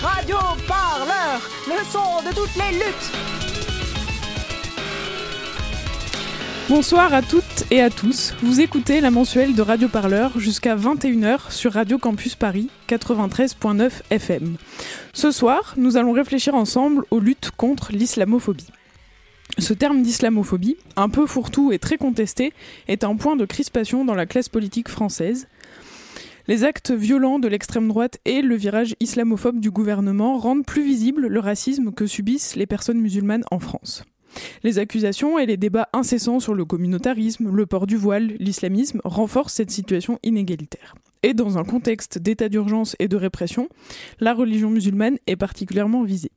Radio Parleur, le son de toutes les luttes. Bonsoir à toutes et à tous. Vous écoutez la mensuelle de Radio Parleur jusqu'à 21h sur Radio Campus Paris 93.9 FM. Ce soir, nous allons réfléchir ensemble aux luttes contre l'islamophobie. Ce terme d'islamophobie, un peu fourre-tout et très contesté, est un point de crispation dans la classe politique française. Les actes violents de l'extrême droite et le virage islamophobe du gouvernement rendent plus visible le racisme que subissent les personnes musulmanes en France. Les accusations et les débats incessants sur le communautarisme, le port du voile, l'islamisme renforcent cette situation inégalitaire. Et dans un contexte d'état d'urgence et de répression, la religion musulmane est particulièrement visée.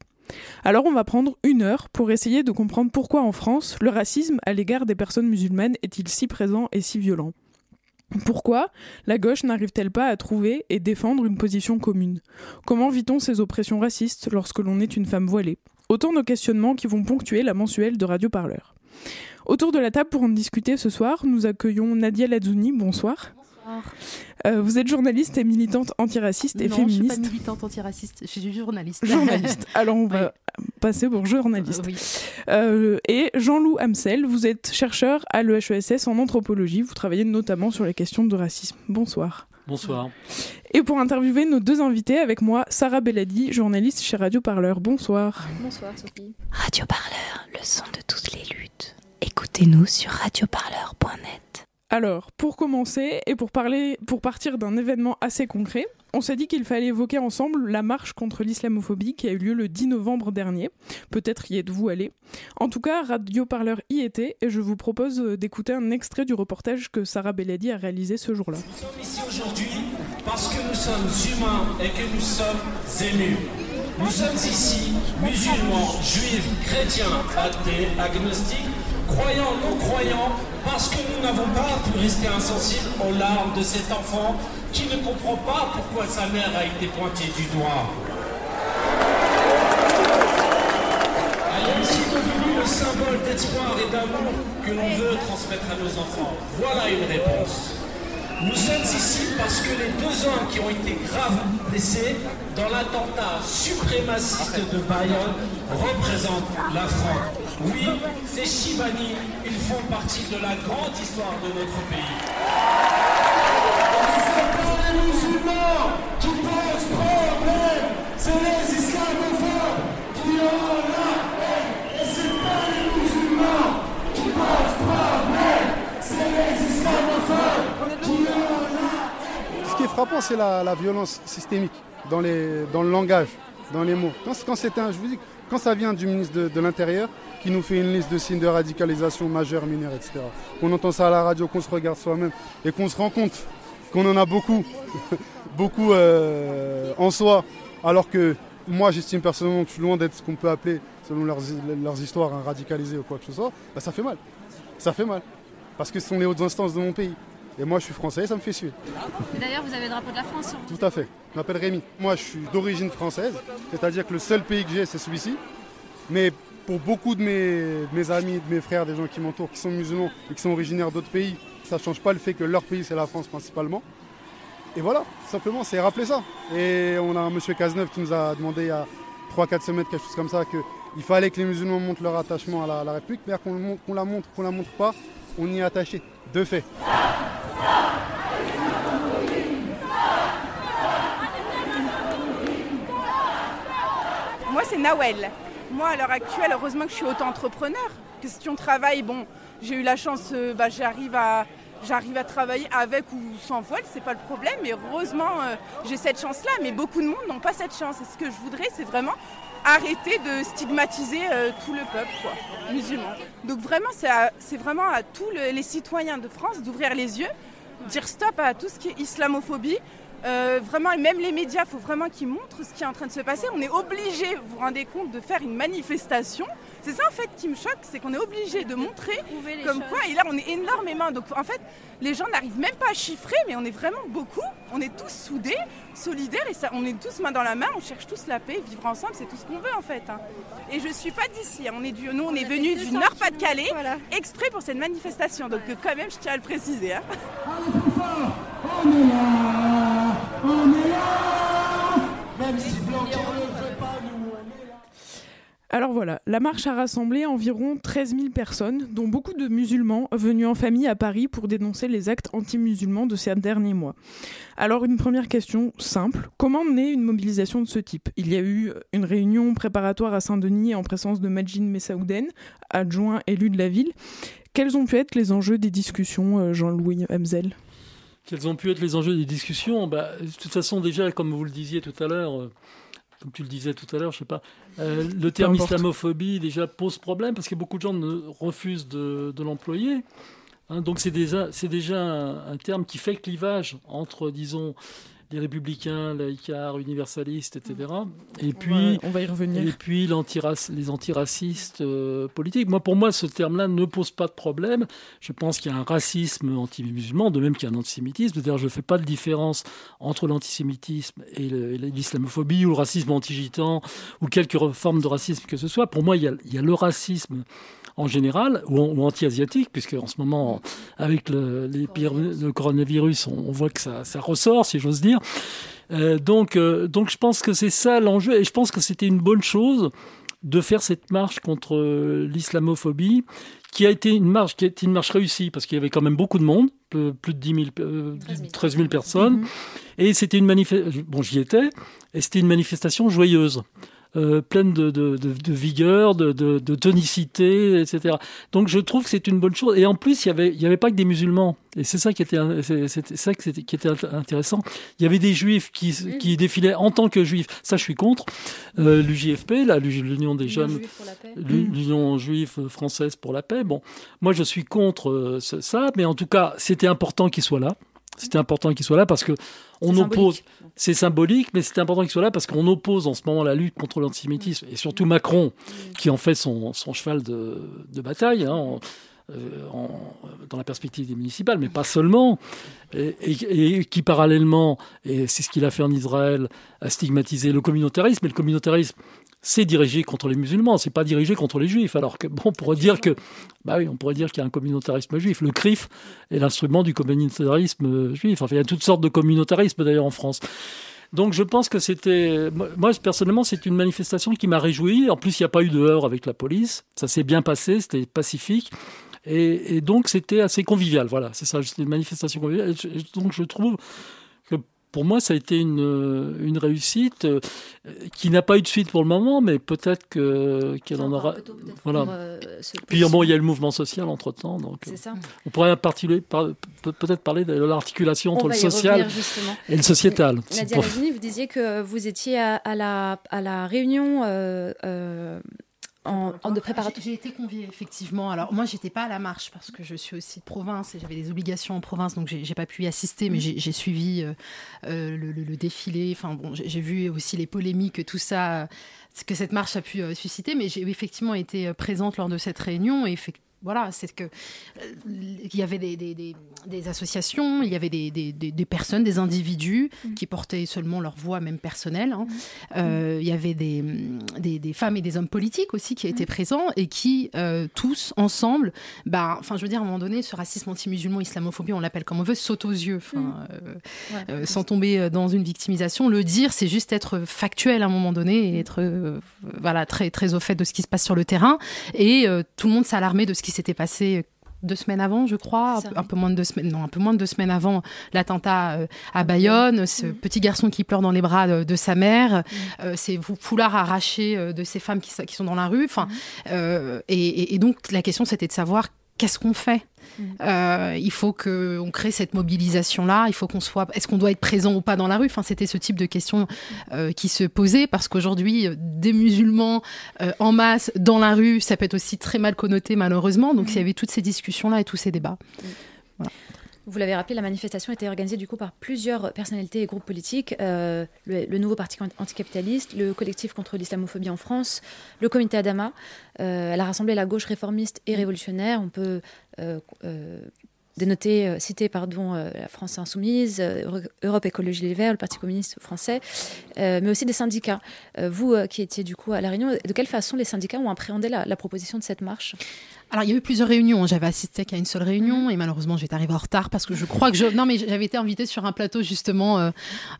Alors on va prendre une heure pour essayer de comprendre pourquoi en France le racisme à l'égard des personnes musulmanes est-il si présent et si violent. Pourquoi la gauche n'arrive-t-elle pas à trouver et défendre une position commune? Comment vit-on ces oppressions racistes lorsque l'on est une femme voilée? Autant de questionnements qui vont ponctuer la mensuelle de Radio Parleur. Autour de la table pour en discuter ce soir, nous accueillons Nadia Lazouni. Bonsoir. Euh, vous êtes journaliste et militante antiraciste et non, féministe. je suis pas militante antiraciste, je suis journaliste. Journaliste. Alors on va passer pour journaliste. Oui. Euh, et Jean-Loup Hamsel, vous êtes chercheur à l'EHESS en anthropologie. Vous travaillez notamment sur les questions de racisme. Bonsoir. Bonsoir. Et pour interviewer nos deux invités, avec moi, Sarah Belladi, journaliste chez Radio Parleur. Bonsoir. Bonsoir Sophie. Radio Parleur, le son de toutes les luttes. Écoutez-nous sur radioparleur.net. Alors, pour commencer et pour parler, pour partir d'un événement assez concret, on s'est dit qu'il fallait évoquer ensemble la marche contre l'islamophobie qui a eu lieu le 10 novembre dernier. Peut-être y êtes-vous allé. En tout cas, Radio Parleur y était et je vous propose d'écouter un extrait du reportage que Sarah Belladi a réalisé ce jour-là. Nous sommes ici aujourd'hui parce que nous sommes humains et que nous sommes émus. Nous sommes ici musulmans, juifs, chrétiens, athées, agnostiques, croyants, non-croyants, parce que nous n'avons pas pu rester insensibles aux larmes de cet enfant qui ne comprend pas pourquoi sa mère a été pointée du doigt. Elle est aussi devenue le symbole d'espoir et d'amour que l'on veut transmettre à nos enfants. Voilà une réponse. Nous sommes ici parce que les deux hommes qui ont été gravement blessés dans l'attentat suprémaciste de Bayonne représentent la France. Oui, ces Chibani, ils font partie de la grande histoire de notre pays. Pas les musulmans qui problème, c'est les islamophobes qui ont la haine. Et c'est pas les musulmans frappant, c'est la, violence systémique dans, le langage, dans les mots. Quand, quand, ça vient du ministre de, l'Intérieur qui nous fait une liste de signes de radicalisation majeure, mineure, etc., qu'on entend ça à la radio, qu'on se regarde soi-même et qu'on se rend compte qu'on en a beaucoup, beaucoup euh, en soi, alors que moi j'estime personnellement que je suis loin d'être ce qu'on peut appeler, selon leurs, leurs histoires, un radicalisé ou quoi que ce soit, bah, ça fait mal. Ça fait mal. Parce que ce sont les hautes instances de mon pays. Et moi, je suis français, ça me fait suer. D'ailleurs, vous avez le drapeau de la France sur vous. Tout à fait. Je m'appelle Rémi. Moi, je suis d'origine française, c'est-à-dire que le seul pays que j'ai, c'est celui-ci. Mais pour beaucoup de mes, de mes, amis, de mes frères, des gens qui m'entourent, qui sont musulmans et qui sont originaires d'autres pays, ça ne change pas le fait que leur pays, c'est la France principalement. Et voilà, simplement, c'est rappeler ça. Et on a un monsieur Cazeneuve qui nous a demandé il y a 3-4 semaines, quelque chose comme ça, qu'il fallait que les musulmans montrent leur attachement à la, à la République, mais qu'on qu la montre, qu'on la montre pas, on y est attaché. De fait. Moi, c'est Nawel. Moi, à l'heure actuelle, heureusement que je suis auto-entrepreneur. Question travail, bon, j'ai eu la chance, euh, bah, j'arrive à, travailler avec ou sans voile, c'est pas le problème. Mais heureusement, euh, j'ai cette chance-là. Mais beaucoup de monde n'ont pas cette chance. Et ce que je voudrais, c'est vraiment arrêter de stigmatiser euh, tout le peuple quoi, musulman. Donc vraiment, c'est vraiment à tous le- les citoyens de France d'ouvrir les yeux, dire stop à tout ce qui est islamophobie. Euh, vraiment, même les médias, il faut vraiment qu'ils montrent ce qui est en train de se passer. On est obligé, vous vous rendez compte, de faire une manifestation. C'est ça en fait qui me choque, c'est qu'on est obligé de montrer comme quoi, et là on est énormément. Donc en fait, les gens n'arrivent même pas à chiffrer, mais on est vraiment beaucoup. On est tous soudés, solidaires, et ça, on est tous main dans la main, on cherche tous la paix, vivre ensemble, c'est tout ce qu'on veut en fait. hein. Et je suis pas d'ici, hein. on est du, nous on est venus du Nord-Pas-de-Calais, exprès pour cette manifestation. Donc quand même, je tiens à le préciser. hein. Alors la marche a rassemblé environ 13 000 personnes, dont beaucoup de musulmans venus en famille à Paris pour dénoncer les actes anti-musulmans de ces derniers mois. Alors une première question simple, comment naît une mobilisation de ce type? Il y a eu une réunion préparatoire à Saint-Denis en présence de Majid Messaouden, adjoint élu de la ville. Quels ont pu être les enjeux des discussions, euh, Jean-Louis Hamzel? Quels ont pu être les enjeux des discussions? Bah, De toute façon, déjà, comme vous le disiez tout à l'heure, euh, comme tu le disais tout à l'heure, je sais pas, euh, le terme islamophobie déjà pose problème parce que beaucoup de gens ne refusent de, de l'employer. Hein, donc c'est déjà, c'est déjà un, un terme qui fait clivage entre, disons, les républicains, laïcards, universalistes, etc. Et puis, on va y revenir. et puis les antiracistes euh, politiques. Moi, pour moi, ce terme-là ne pose pas de problème. Je pense qu'il y a un racisme anti-musulman, de même qu'il y a un antisémitisme. C'est-à-dire, je ne fais pas de différence entre l'antisémitisme et l'islamophobie ou le racisme anti-gitan ou quelque forme de racisme que ce soit. Pour moi, il y a, il y a le racisme en général ou, ou anti-asiatique, puisque en ce moment, avec le, les pires- le coronavirus, on, on voit que ça, ça ressort, si j'ose dire. Euh, donc, euh, donc, je pense que c'est ça l'enjeu, et je pense que c'était une bonne chose de faire cette marche contre euh, l'islamophobie, qui a été une marche, qui a été une marche réussie, parce qu'il y avait quand même beaucoup de monde, plus de 10 000, euh, 13 000 personnes, et c'était une manifestation. Bon, j'y étais, et c'était une manifestation joyeuse. Euh, pleine de, de, de- de vigueur, de, de, de tonicité, etc. Donc je trouve que c'est une bonne chose. Et en plus, il y avait, il y avait pas que des musulmans. Et c'est ça qui était, c'est- c'était ça que c'était- qui était int- intéressant. Il y avait des juifs qui, qui défilaient en tant que juifs. Ça, je suis contre. Euh, L'UJFP, là, l'Union des jeunes, l'U- l'Union juive française pour la paix. Bon, moi, je suis contre euh, ça, mais en tout cas, c'était important qu'il soit là. C'était important qu'il soit là parce que on oppose. C'est symbolique, mais c'était important qu'il soit là parce qu'on oppose en ce moment la lutte contre l'antisémitisme et surtout Macron, qui en fait son, son cheval de, de bataille. hein, en- euh, en- dans la perspective des municipales, mais pas seulement, et, et- et qui parallèlement, et c'est ce qu'il a fait en Israël, a stigmatisé le communautarisme, et le communautarisme, c'est dirigé contre les musulmans, c'est pas dirigé contre les juifs. Alors que bon, on pourrait dire que, bah oui, on pourrait dire qu'il y a un communautarisme juif. Le CRIF est l'instrument du communautarisme euh, juif. Enfin, il y a toutes sortes de communautarismes d'ailleurs en France. Donc je pense que c'était, moi personnellement, c'est une manifestation qui m'a réjoui. En plus, il n'y a pas eu de heurts avec la police. Ça s'est bien passé, c'était pacifique. Et, donc c'était assez convivial. Voilà, c'est ça, c'était une manifestation conviviale. Donc je trouve pour moi, ça a été une, euh, une réussite euh, qui n'a pas eu de suite pour le moment, mais peut-être que qu'elle en aura. Voilà. euh, Puis bon, il y a eu le mouvement social entre temps, donc ça. on pourrait par- peut-être parler de l'articulation entre le social revenir, et le sociétal. Nadia pour- vous disiez que vous étiez à, à la, à la réunion euh, en, en de préparatoire. J'ai été conviée, effectivement. Alors, moi, j'étais pas à la marche parce que je suis aussi de province et j'avais des obligations en province, donc j'ai pas pu y assister, mais j'ai j'ai suivi euh, euh, le, le- le défilé. Enfin, bon, j'ai vu aussi les polémiques, tout ça, que cette marche a pu euh, susciter, mais j'ai effectivement été présente lors de cette réunion et effectivement, voilà, c'est que euh, il y avait des, des- des- des associations, il y avait des, personnes, des individus qui portaient seulement leur voix, même personnelle. hein. Euh, il y avait des, femmes et des hommes politiques aussi qui étaient présents et qui euh, tous ensemble, bah, enfin, je veux dire, à un moment donné, ce racisme anti-musulman, islamophobie, on l'appelle comme on veut, saute aux yeux, sans tomber dans une victimisation. Le dire, c'est juste être factuel à un moment donné et être voilà très très au fait de ce qui se passe sur le terrain. Et tout le monde alarmé de ce qui s'était passé deux semaines avant, je crois, un peu, un peu moins de deux semaines, non, un peu moins de deux semaines avant l'attentat euh, à Bayonne, ce petit garçon qui pleure dans les bras de, de sa mère, euh, ces fou- foulards arrachés euh, de ces femmes qui, sont dans la rue, enfin, euh, et- et donc la question c'était de savoir qu'est-ce qu'on fait euh, il faut qu'on crée cette mobilisation-là. Il faut qu'on soit. Est-ce qu'on doit être présent ou pas dans la rue? Enfin, c'était ce type de questions euh, qui se posaient parce qu'aujourd'hui, des musulmans euh, en masse dans la rue, ça peut être aussi très mal connoté malheureusement. Donc, il y avait toutes ces discussions-là et tous ces débats. Voilà. Vous l'avez rappelé, la manifestation été organisée du coup par plusieurs personnalités et groupes politiques, euh, le, nouveau parti anticapitaliste, le collectif contre l'islamophobie en France, le comité Adama. Euh, elle a rassemblé la gauche réformiste et révolutionnaire. On peut euh, dénoter, euh, citer pardon, la France Insoumise, Europe Écologie Les Verts, le Parti communiste français, mais aussi des syndicats. vous qui étiez du coup à La Réunion, de quelle façon les syndicats ont appréhendé la proposition de cette marche? Alors, il y a eu plusieurs réunions. J'avais assisté qu'à une seule réunion et malheureusement, j'étais arrivée en retard parce que je crois que je. Non, mais j'avais été invitée sur un plateau justement. Euh,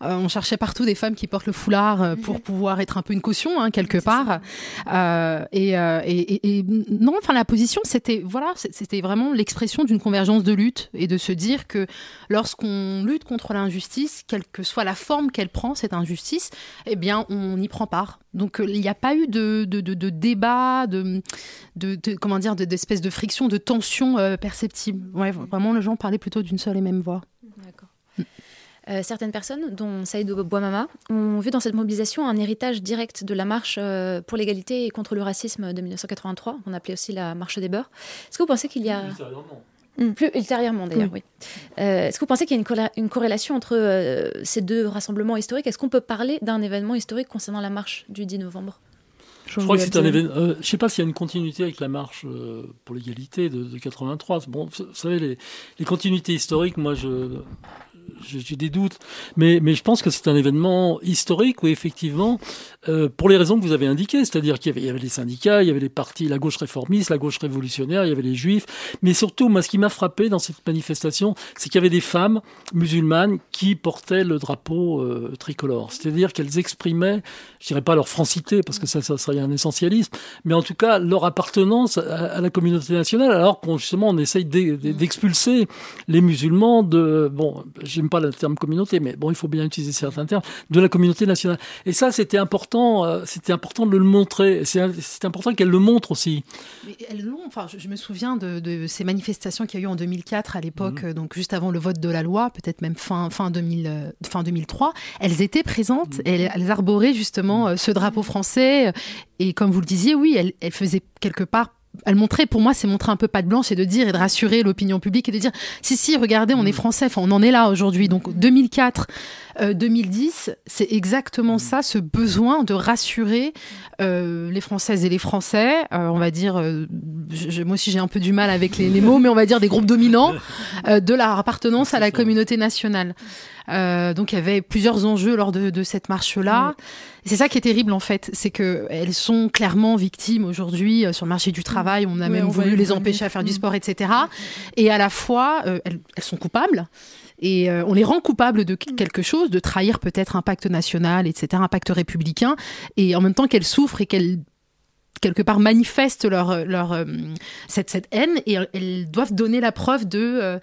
euh, on cherchait partout des femmes qui portent le foulard euh, pour pouvoir être un peu une caution, hein, quelque part. Et, et, et, non, enfin, la position, c'était voilà, c'était vraiment l'expression d'une convergence de lutte et de se dire que lorsqu'on lutte contre l'injustice, quelle que soit la forme qu'elle prend, cette injustice, eh bien, on y prend part. Donc il n'y a pas eu de, de, de, de débat, de, de, comment dire, d'espèce de, friction, de tension euh, perceptible. Ouais, vraiment, les gens parlaient plutôt d'une seule et même voix. D'accord. Euh, certaines personnes, dont Saïd Bouamama, ont vu dans cette mobilisation un héritage direct de la marche euh, pour l'égalité et contre le racisme de 1983, qu'on appelait aussi la marche des beurs. Est-ce que vous pensez qu'il y a... Mm. Plus ultérieurement d'ailleurs, oui. Euh, Est-ce que vous pensez qu'il y a une, une corrélation entre euh, ces deux rassemblements historiques? Est-ce qu'on peut parler d'un événement historique concernant la marche du 10 novembre? Je, crois que c'est un événement. Euh, je ne sais pas s'il y a une continuité avec la marche euh, pour l'égalité de, de, 83. Bon, vous savez, les, les continuités historiques, moi, je, j'ai des doutes, mais, mais je pense que c'est un événement historique où effectivement, euh, pour les raisons que vous avez indiquées, c'est-à-dire qu'il y, y avait, les syndicats, il y avait les partis, la gauche réformiste, la gauche révolutionnaire, il y avait les juifs, mais surtout, moi, ce qui m'a frappé dans cette manifestation, c'est qu'il y avait des femmes musulmanes qui portaient le drapeau euh, tricolore, c'est-à-dire qu'elles exprimaient, je dirais pas leur francité, parce que ça, ça serait un essentialisme, mais en tout cas leur appartenance à, à la communauté nationale, alors qu'on justement on essaye d'expulser les musulmans de, bon, j'aime pas le terme communauté, mais bon, il faut bien utiliser certains termes, de la communauté nationale. Et ça, c'était important, euh, c'était important de le montrer. C'est important qu'elle le montre aussi. Mais elles l'ont. Enfin, je, je, me souviens de, de ces manifestations qu'il y a eu en 2004 à l'époque, mmh. donc juste avant le vote de la loi, peut-être même fin fin 2000, euh, fin 2003. Elles étaient présentes. Mmh. Elles, elles, arboraient justement mmh. ce drapeau français. Et comme vous le disiez, oui, elles, elles faisaient quelque part elle montrait, pour moi, c'est montrer un peu patte blanche et de dire et de rassurer l'opinion publique et de dire si, si, regardez, on est français, enfin, on en est là aujourd'hui. Donc 2004, euh, 2010, c'est exactement ça, ce besoin de rassurer euh, les Françaises et les Français. Euh, on va dire, euh, je, moi aussi j'ai un peu du mal avec les, les, mots, mais on va dire des groupes dominants euh, de leur appartenance à la communauté nationale. Euh, donc il y avait plusieurs enjeux lors de, de cette marche-là. Mmh. C'est ça qui est terrible en fait, c'est que elles sont clairement victimes aujourd'hui euh, sur le marché du travail. On a même on voulu les empêcher à faire du sport, etc. Et à la fois, euh, elles, elles, sont coupables. Et euh, on les rend coupables de quelque chose, de trahir peut-être un pacte national, etc., un pacte républicain, et en même temps qu'elles souffrent et qu'elles quelque part manifestent leur, leur euh, cette, cette haine, et elles doivent donner la preuve de euh,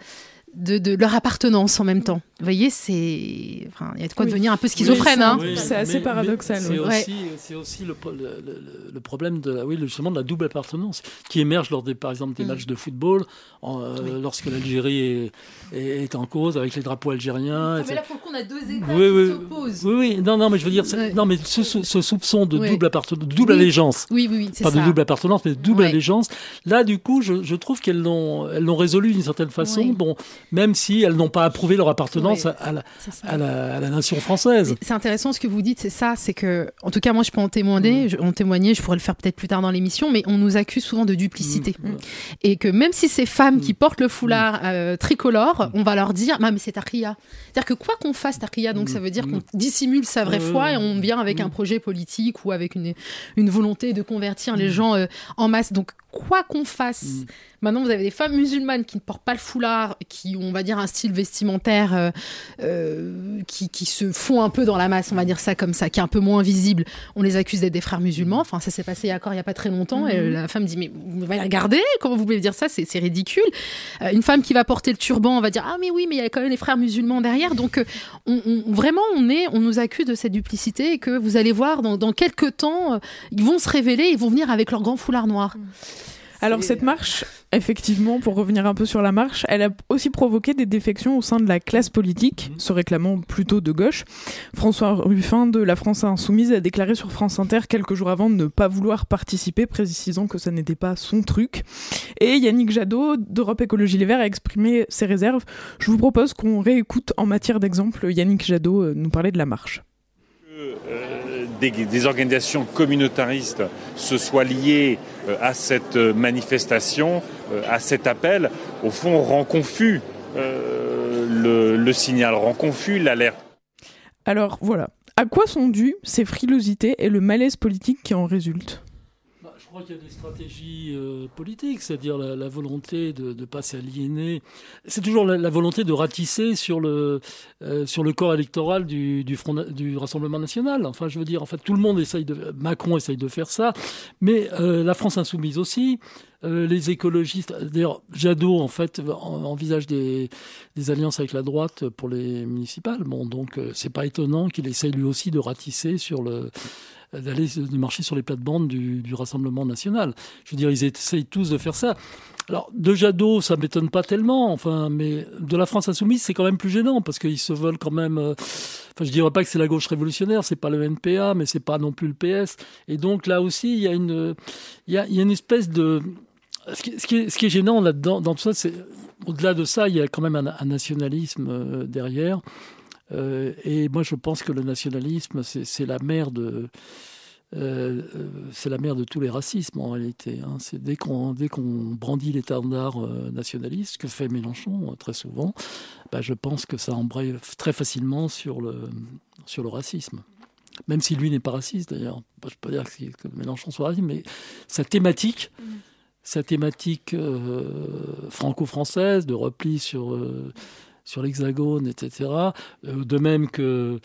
de, de, leur appartenance en même temps. Vous voyez, c'est. Enfin, il y a de quoi oui. devenir un peu schizophrène. Oui, hein. oui, c'est assez mais, paradoxal. C'est ouais. aussi, aussi le, le, le, problème de la, oui, justement de la double appartenance qui émerge lors des, par exemple, des mm. matchs de football, en, euh, lorsque l'Algérie est, en cause avec les drapeaux algériens. Ah, mais là, pour le coup, on a deux États qui s'opposent. Oui, oui, non, non, mais je veux dire, non, mais ce, ce soupçon de double appartenance, double allégeance. Oui, oui, Pas ça. de double appartenance, mais de double allégeance. Là, du coup, je, je trouve qu'elles l'ont, elles l'ont résolu d'une certaine façon. Bon, même si elles n'ont pas approuvé leur appartenance à, la, à, la, à, la, nation française. C'est intéressant ce que vous dites, c'est ça, c'est que, en tout cas, moi, je peux en témoigner, mmh. je, en témoigner, je pourrais le faire peut-être plus tard dans l'émission, mais on nous accuse souvent de duplicité. Mmh. Et que même si ces femmes qui portent le foulard euh, tricolore, on va leur dire, ah, mais c'est Takia. C'est-à-dire que quoi qu'on fasse Takia, donc ça veut dire qu'on dissimule sa vraie foi et on vient avec un projet politique ou avec une, une volonté de convertir les gens euh, en masse. Donc, quoi qu'on fasse, maintenant vous avez des femmes musulmanes qui ne portent pas le foulard, qui on va dire, un style vestimentaire euh, euh, qui, qui, se font un peu dans la masse, on va dire ça comme ça, qui est un peu moins visible. On les accuse d'être des frères musulmans. Enfin, ça s'est passé encore il n'y a pas très longtemps. Et la femme dit Mais vous allez regarder, comment vous pouvez dire ça C'est ridicule. Euh, une femme qui va porter le turban, on va dire Ah, mais oui, mais il y a quand même les frères musulmans derrière. Donc, on, on, vraiment, on, est, on nous accuse de cette duplicité et que vous allez voir, dans, dans quelques temps, ils vont se révéler, ils vont venir avec leur grand foulard noir. Alors cette marche, Effectivement, pour revenir un peu sur la marche, elle a aussi provoqué des défections au sein de la classe politique, se réclamant plutôt de gauche. François Ruffin de la France Insoumise a déclaré sur France Inter quelques jours avant de ne pas vouloir participer, précisant que ça n'était pas son truc. Et Yannick Jadot d'Europe Écologie Les Verts a exprimé ses réserves. Je vous propose qu'on réécoute en matière d'exemple Yannick Jadot euh, nous parler de la marche. Euh, des, des, organisations communautaristes se soient liées euh, à cette manifestation, euh, à cet appel, au fond rend confus le, le signal, rend confus l'alerte. Alors voilà, à quoi sont dues ces frilosités et le malaise politique qui en résulte? Crois qu'il y a des stratégies euh, politiques, c'est-à-dire la, volonté de ne pas s'aliéner. C'est toujours la, volonté de ratisser sur le, euh, sur le corps électoral du, du, Front, du Rassemblement national. Enfin, je veux dire, en fait, tout le monde essaye de. Macron essaye de faire ça, mais euh, la France insoumise aussi. Les écologistes, d'ailleurs, Jadot en fait en- envisage des, des alliances avec la droite pour les municipales. Bon, donc c'est pas étonnant qu'il essaye lui aussi de ratisser sur le d'aller de marcher sur les plates-bandes du, du Rassemblement national. Je veux dire, ils essayent tous de faire ça. Alors, de Jadot, ça m'étonne pas tellement, enfin, mais de la France insoumise, c'est quand même plus gênant parce qu'ils se veulent quand même. euh, Enfin, je dirais pas que c'est la gauche révolutionnaire, c'est pas le NPA, mais c'est pas non plus le PS. Et donc là aussi, il y a une, il y a, y a une espèce de ce qui, est, ce qui est gênant là-dedans, dans tout ça, c'est au-delà de ça, il y a quand même un, un nationalisme euh, derrière. Euh, et moi, je pense que le nationalisme, c'est la mère de, euh, c'est la mère de tous les racismes en réalité. Hein. C'est dès qu'on dès qu'on brandit l'étendard euh, nationaliste, que fait Mélenchon très souvent, bah, je pense que ça embraye très facilement sur le sur le racisme. Même si lui n'est pas raciste d'ailleurs, Bah, je peux pas dire que, Mélenchon soit raciste, mais sa thématique, sa thématique euh, franco-française de repli sur euh, sur l'Hexagone, etc. Euh, de même que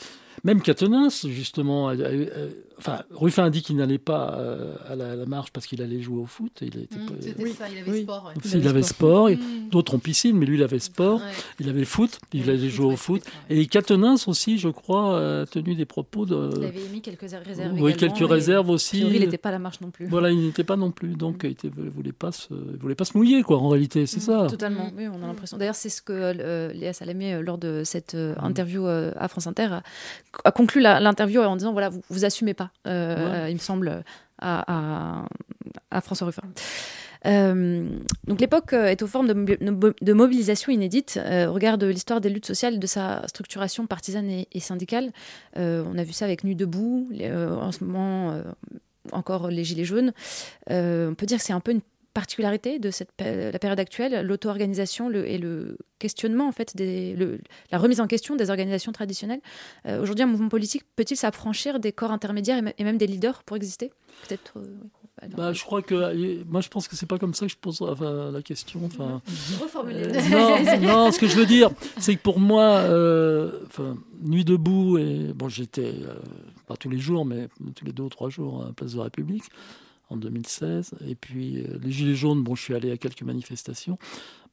même Catenins, justement, a- a- a- enfin, Ruffin a dit qu'il n'allait pas euh, à, la, à la marche parce qu'il allait jouer au foot. et Il était Mmh, pas- C'était ça, il avait sport. ouais. il avait sport, Mmh. d'autres ont piscine, mais lui il avait sport, Ouais. il avait le foot, il allait jouer au foot. Et Catenins aussi, je crois, a tenu des propos de. Il avait émis quelques réserves. Oui, quelques réserves aussi. priori, il n'était pas à la marche non plus. Voilà, il n'était pas non plus, donc il était- il voulait pas se, il voulait pas se mouiller, quoi. En réalité, c'est ça. Totalement, oui, on a l'impression. D'ailleurs, c'est ce que euh, Léa Salamé, euh, lors de cette euh, interview euh, à France Inter, a, conclu l'interview en disant voilà, vous, vous assumez pas, euh, Ouais. euh, il me semble, à, à- à François Ruffin. Euh, donc l'époque est aux formes de, mobi- de mobilisation inédite euh, au regard de l'histoire des luttes sociales, de sa structuration partisane et, et syndicale. Euh, on a vu ça avec Nuit debout, les- en ce moment encore les Gilets jaunes. On peut dire que c'est un peu une particularité de cette, la période actuelle, l'auto-organisation le- et le questionnement, en fait, des, le- la remise en question des organisations traditionnelles. Euh, Aujourd'hui, un mouvement politique peut-il s'affranchir des corps intermédiaires et, même des leaders pour exister? Peut-être. euh, oui. Alors, Bah, je crois que euh, moi je pense que c'est pas comme ça que je pose enfin, la question. Enfin, Reformuler. Euh, non, non, ce que je veux dire, c'est que pour moi, euh, enfin, nuit debout et bon, j'étais euh, pas tous les jours, mais tous les deux ou trois jours à la Place de la République en 2016. Et puis euh, les gilets jaunes, bon, je suis allé à quelques manifestations.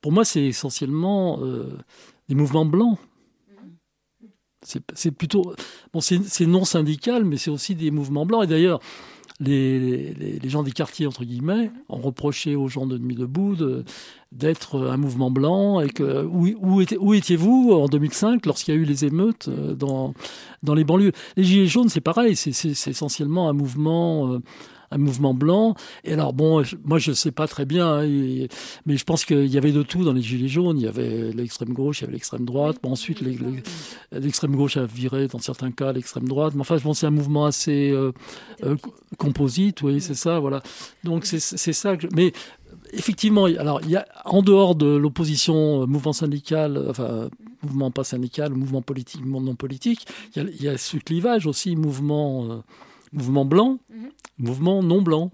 Pour moi, c'est essentiellement euh, des mouvements blancs. C'est plutôt bon, c'est non syndical, mais c'est aussi des mouvements blancs. Et d'ailleurs, les, gens des quartiers, entre guillemets, ont reproché aux gens de Nuit debout de- d'être un mouvement blanc. Et que, où, où, étiez, où étiez-vous en 2005 lorsqu'il y a eu les émeutes euh, dans, les banlieues? Les Gilets jaunes, c'est pareil, c'est, essentiellement un mouvement. Un mouvement blanc. Et alors, bon, je- moi, je sais pas très bien, hein, et- mais je pense qu'il y avait de tout dans les Gilets jaunes. Il y avait l'extrême gauche, il y avait l'extrême droite. Bon, ensuite, l'extrême gauche a viré, dans certains cas, l'extrême droite. Mais enfin, bon, c'est un mouvement assez euh, euh, co- composite, oui, c'est ça, voilà. Donc, c'est ça que je- Mais effectivement, alors, il y a, en dehors de l'opposition euh, mouvement syndical, enfin, mouvement pas syndical, mouvement politique, mouvement non politique, il y a, il y a ce clivage aussi, mouvement, mouvement blanc, mouvement non blanc.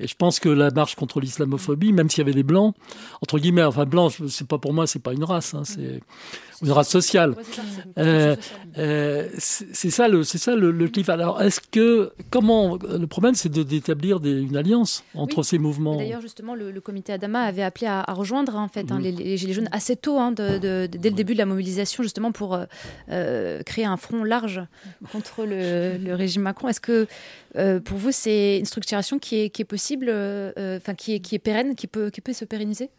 Et je pense que la marche contre l'islamophobie, même s'il y avait des blancs, entre guillemets, enfin blanc, je- c'est pas pour moi, c'est pas une race, hein, c'est une race sociale. C'est ça, Euh, euh, c'est le, c'est ça le, le cliff. Alors, est-ce que comment le problème, c'est d'établir une alliance entre Oui. ces mouvements. D'ailleurs, justement, le, le comité Adama avait appelé à, à rejoindre en fait hein, Mhm. les, les Gilets jaunes assez tôt, hein, de- de- de- dès le début de la mobilisation, justement pour euh, euh, créer un front large contre le, le régime Macron. Est-ce que euh, pour vous, c'est une structuration qui est, qui est possible possible, enfin qui est qui est pérenne, qui peut qui peut se pérenniser?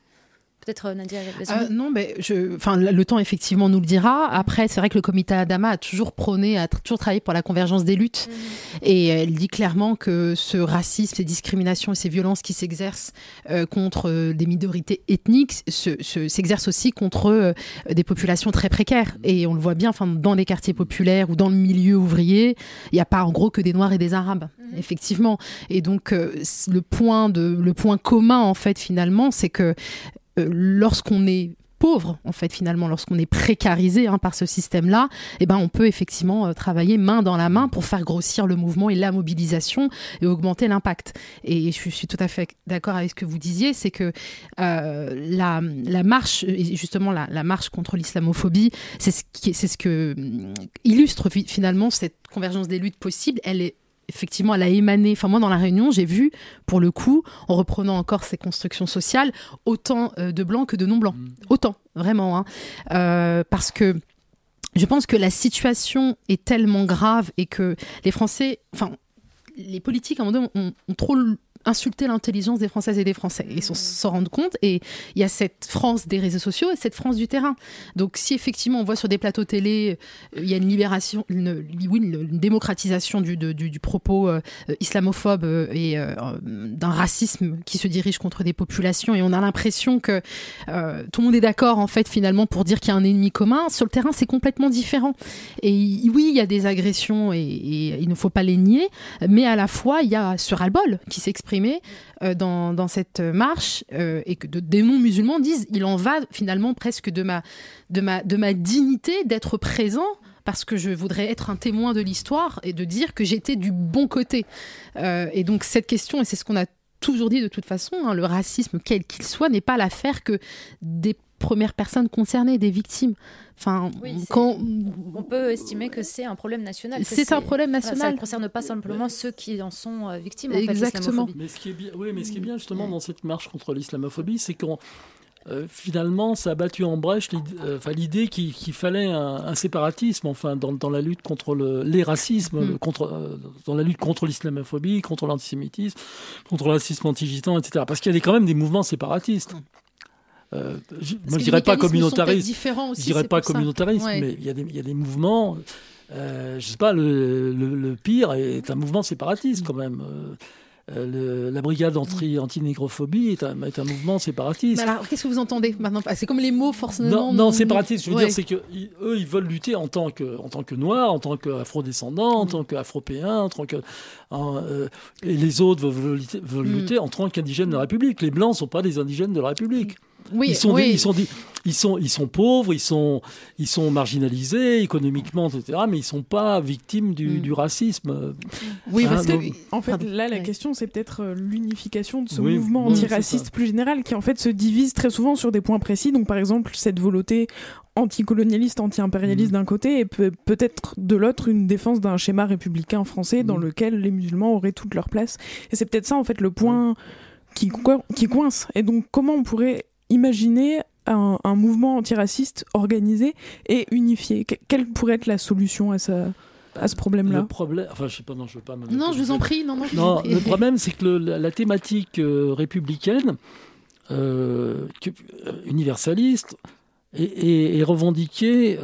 Peut-être euh, Nadia euh, Non, mais je, enfin, le temps effectivement nous le dira. Après, c'est vrai que le comité Adama a toujours prôné, a toujours travaillé pour la convergence des luttes. Mhm. Et elle dit clairement que ce racisme, ces discriminations et ces violences qui s'exercent euh, contre des minorités ethniques s'exercent aussi contre des populations très précaires. Et on le voit bien enfin, dans les quartiers populaires ou dans le milieu ouvrier, il n'y a pas en gros que des Noirs et des Arabes, mhm. effectivement. Et donc, le, point de, le point commun, en fait, finalement, c'est que euh, lorsqu'on est pauvre, en fait, finalement, lorsqu'on est précarisé hein, par ce système-là, eh ben, on peut effectivement euh, travailler main dans la main pour faire grossir le mouvement et la mobilisation et augmenter l'impact. Et je suis tout à fait d'accord avec ce que vous disiez, c'est que euh, la, la, marche, justement la, la marche contre l'islamophobie, c'est ce, ce que illustre finalement cette convergence des luttes possibles. Elle est effectivement, elle a émané. Enfin, moi, dans la réunion, j'ai vu, pour le coup, en reprenant encore ces constructions sociales, autant euh, de blancs que de non-blancs. Mm. Autant, vraiment. Hein. Euh, parce que je pense que la situation est tellement grave et que les Français, enfin, les politiques, à un moment donné, ont trop insulter l'intelligence des Françaises et des Français. Et ils s'en rendent compte. Et il y a cette France des réseaux sociaux et cette France du terrain. Donc, si effectivement on voit sur des plateaux télé, euh, il y a une libération, une, oui, une, démocratisation du, du, propos euh, islamophobe euh, et d'un racisme qui se dirige contre des populations, et on a l'impression que tout le monde est d'accord, en fait, finalement, pour dire qu'il y a un ennemi commun, sur le terrain, c'est complètement différent. Et oui, il y a des agressions et, et il ne faut pas les nier, mais à la fois, il y a ce ras-le-bol qui s'exprime euh, dans, cette marche euh, et que de, des non-musulmans disent il en va finalement presque de ma, de ma, de ma dignité d'être présent parce que je voudrais être un témoin de l'histoire et de dire que j'étais du bon côté. Euh, et donc cette question, et c'est ce qu'on a toujours dit de toute façon, hein, le racisme, quel qu'il soit, n'est pas l'affaire que des premières personnes concernées, des victimes. Enfin, quand... On peut estimer que c'est un problème national. C'est un problème national. ça ne concerne pas simplement ceux qui en sont euh, victimes. Exactement. mais, ce qui est bien, oui, mais ce qui est bien justement dans cette marche contre l'islamophobie, c'est qu'on euh, finalement, ça a battu en brèche euh, l'idée qu'il fallait un, séparatisme, enfin, dans, la lutte contre le, les racismes, mm. contre, dans la lutte contre l'islamophobie, contre l'antisémitisme, contre le racisme anti-gitan, etc. Parce qu'il y a quand même des mouvements séparatistes. Mm. Euh, je, moi, je dirais pas communautariste. je dirais pas communautariste, mais il y, a des, y a des mouvements. Euh, je sais pas, le, le, pire est un mouvement séparatiste quand même. Euh, euh, la brigade anti-négrophobie est, un, est un mouvement séparatiste. alors, qu'est-ce que vous entendez maintenant? C'est comme les mots forcément. Non, non séparatiste, je veux dire, c'est qu'eux, ils veulent lutter en tant que, en tant que noirs, en tant qu'afro-descendants, en tant qu'afropéens, en tant que. et les autres veulent, veulent mm. lutter en tant qu'indigènes de la République. Les blancs ne sont pas des indigènes de la République ils, sont, ils, sont, ils, sont, ils sont pauvres, ils sont, ils sont marginalisés économiquement, etc., mais ils ne sont pas victimes du, mm. racisme. Oui, parce hein, que, en fait, là, la question, c'est peut-être euh, l'unification de ce mouvement antiraciste plus général qui, en fait, se divise très souvent sur des points précis. Donc, par exemple, cette volonté anticolonialiste, anti-impérialiste mm. d'un côté, et peut- peut-être de l'autre une défense d'un schéma républicain français dans mm. lequel les musulmans auraient toute leur place. Et c'est peut-être ça, en fait, le point qui, qui coince. Et donc, comment on pourrait imaginer un, mouvement antiraciste organisé et unifié Quelle pourrait être la solution à ça à ce problème-là Le problème, enfin, je sais pas, non, je veux pas. Non, je vous en prie, non, non. non le problème, c'est que la, thématique euh, républicaine, euh, euh, universaliste, est, revendiquée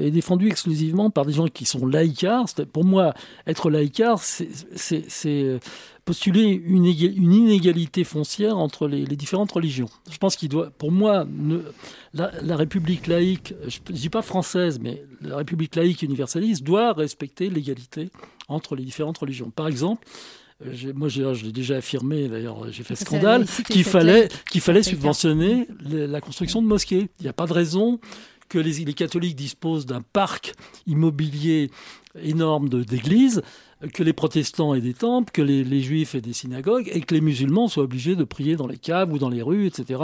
et défendue exclusivement par des gens qui sont laïcards. Pour moi, être laïcard, c'est postuler une, inégalité foncière entre les, différentes religions. Je pense qu'il doit, pour moi, la, République laïque, je ne dis pas française, mais la République laïque universaliste doit respecter l'égalité entre les différentes religions. Par exemple, euh, moi, je l'ai déjà affirmé, d'ailleurs, j'ai fait scandale, qu'il fallait, qu'il fallait subventionner la construction de mosquées. Il n'y a pas de raison que les, les catholiques disposent d'un parc immobilier énorme d'églises que les protestants aient des temples, que les, juifs aient des synagogues, et que les musulmans soient obligés de prier dans les caves ou dans les rues, etc.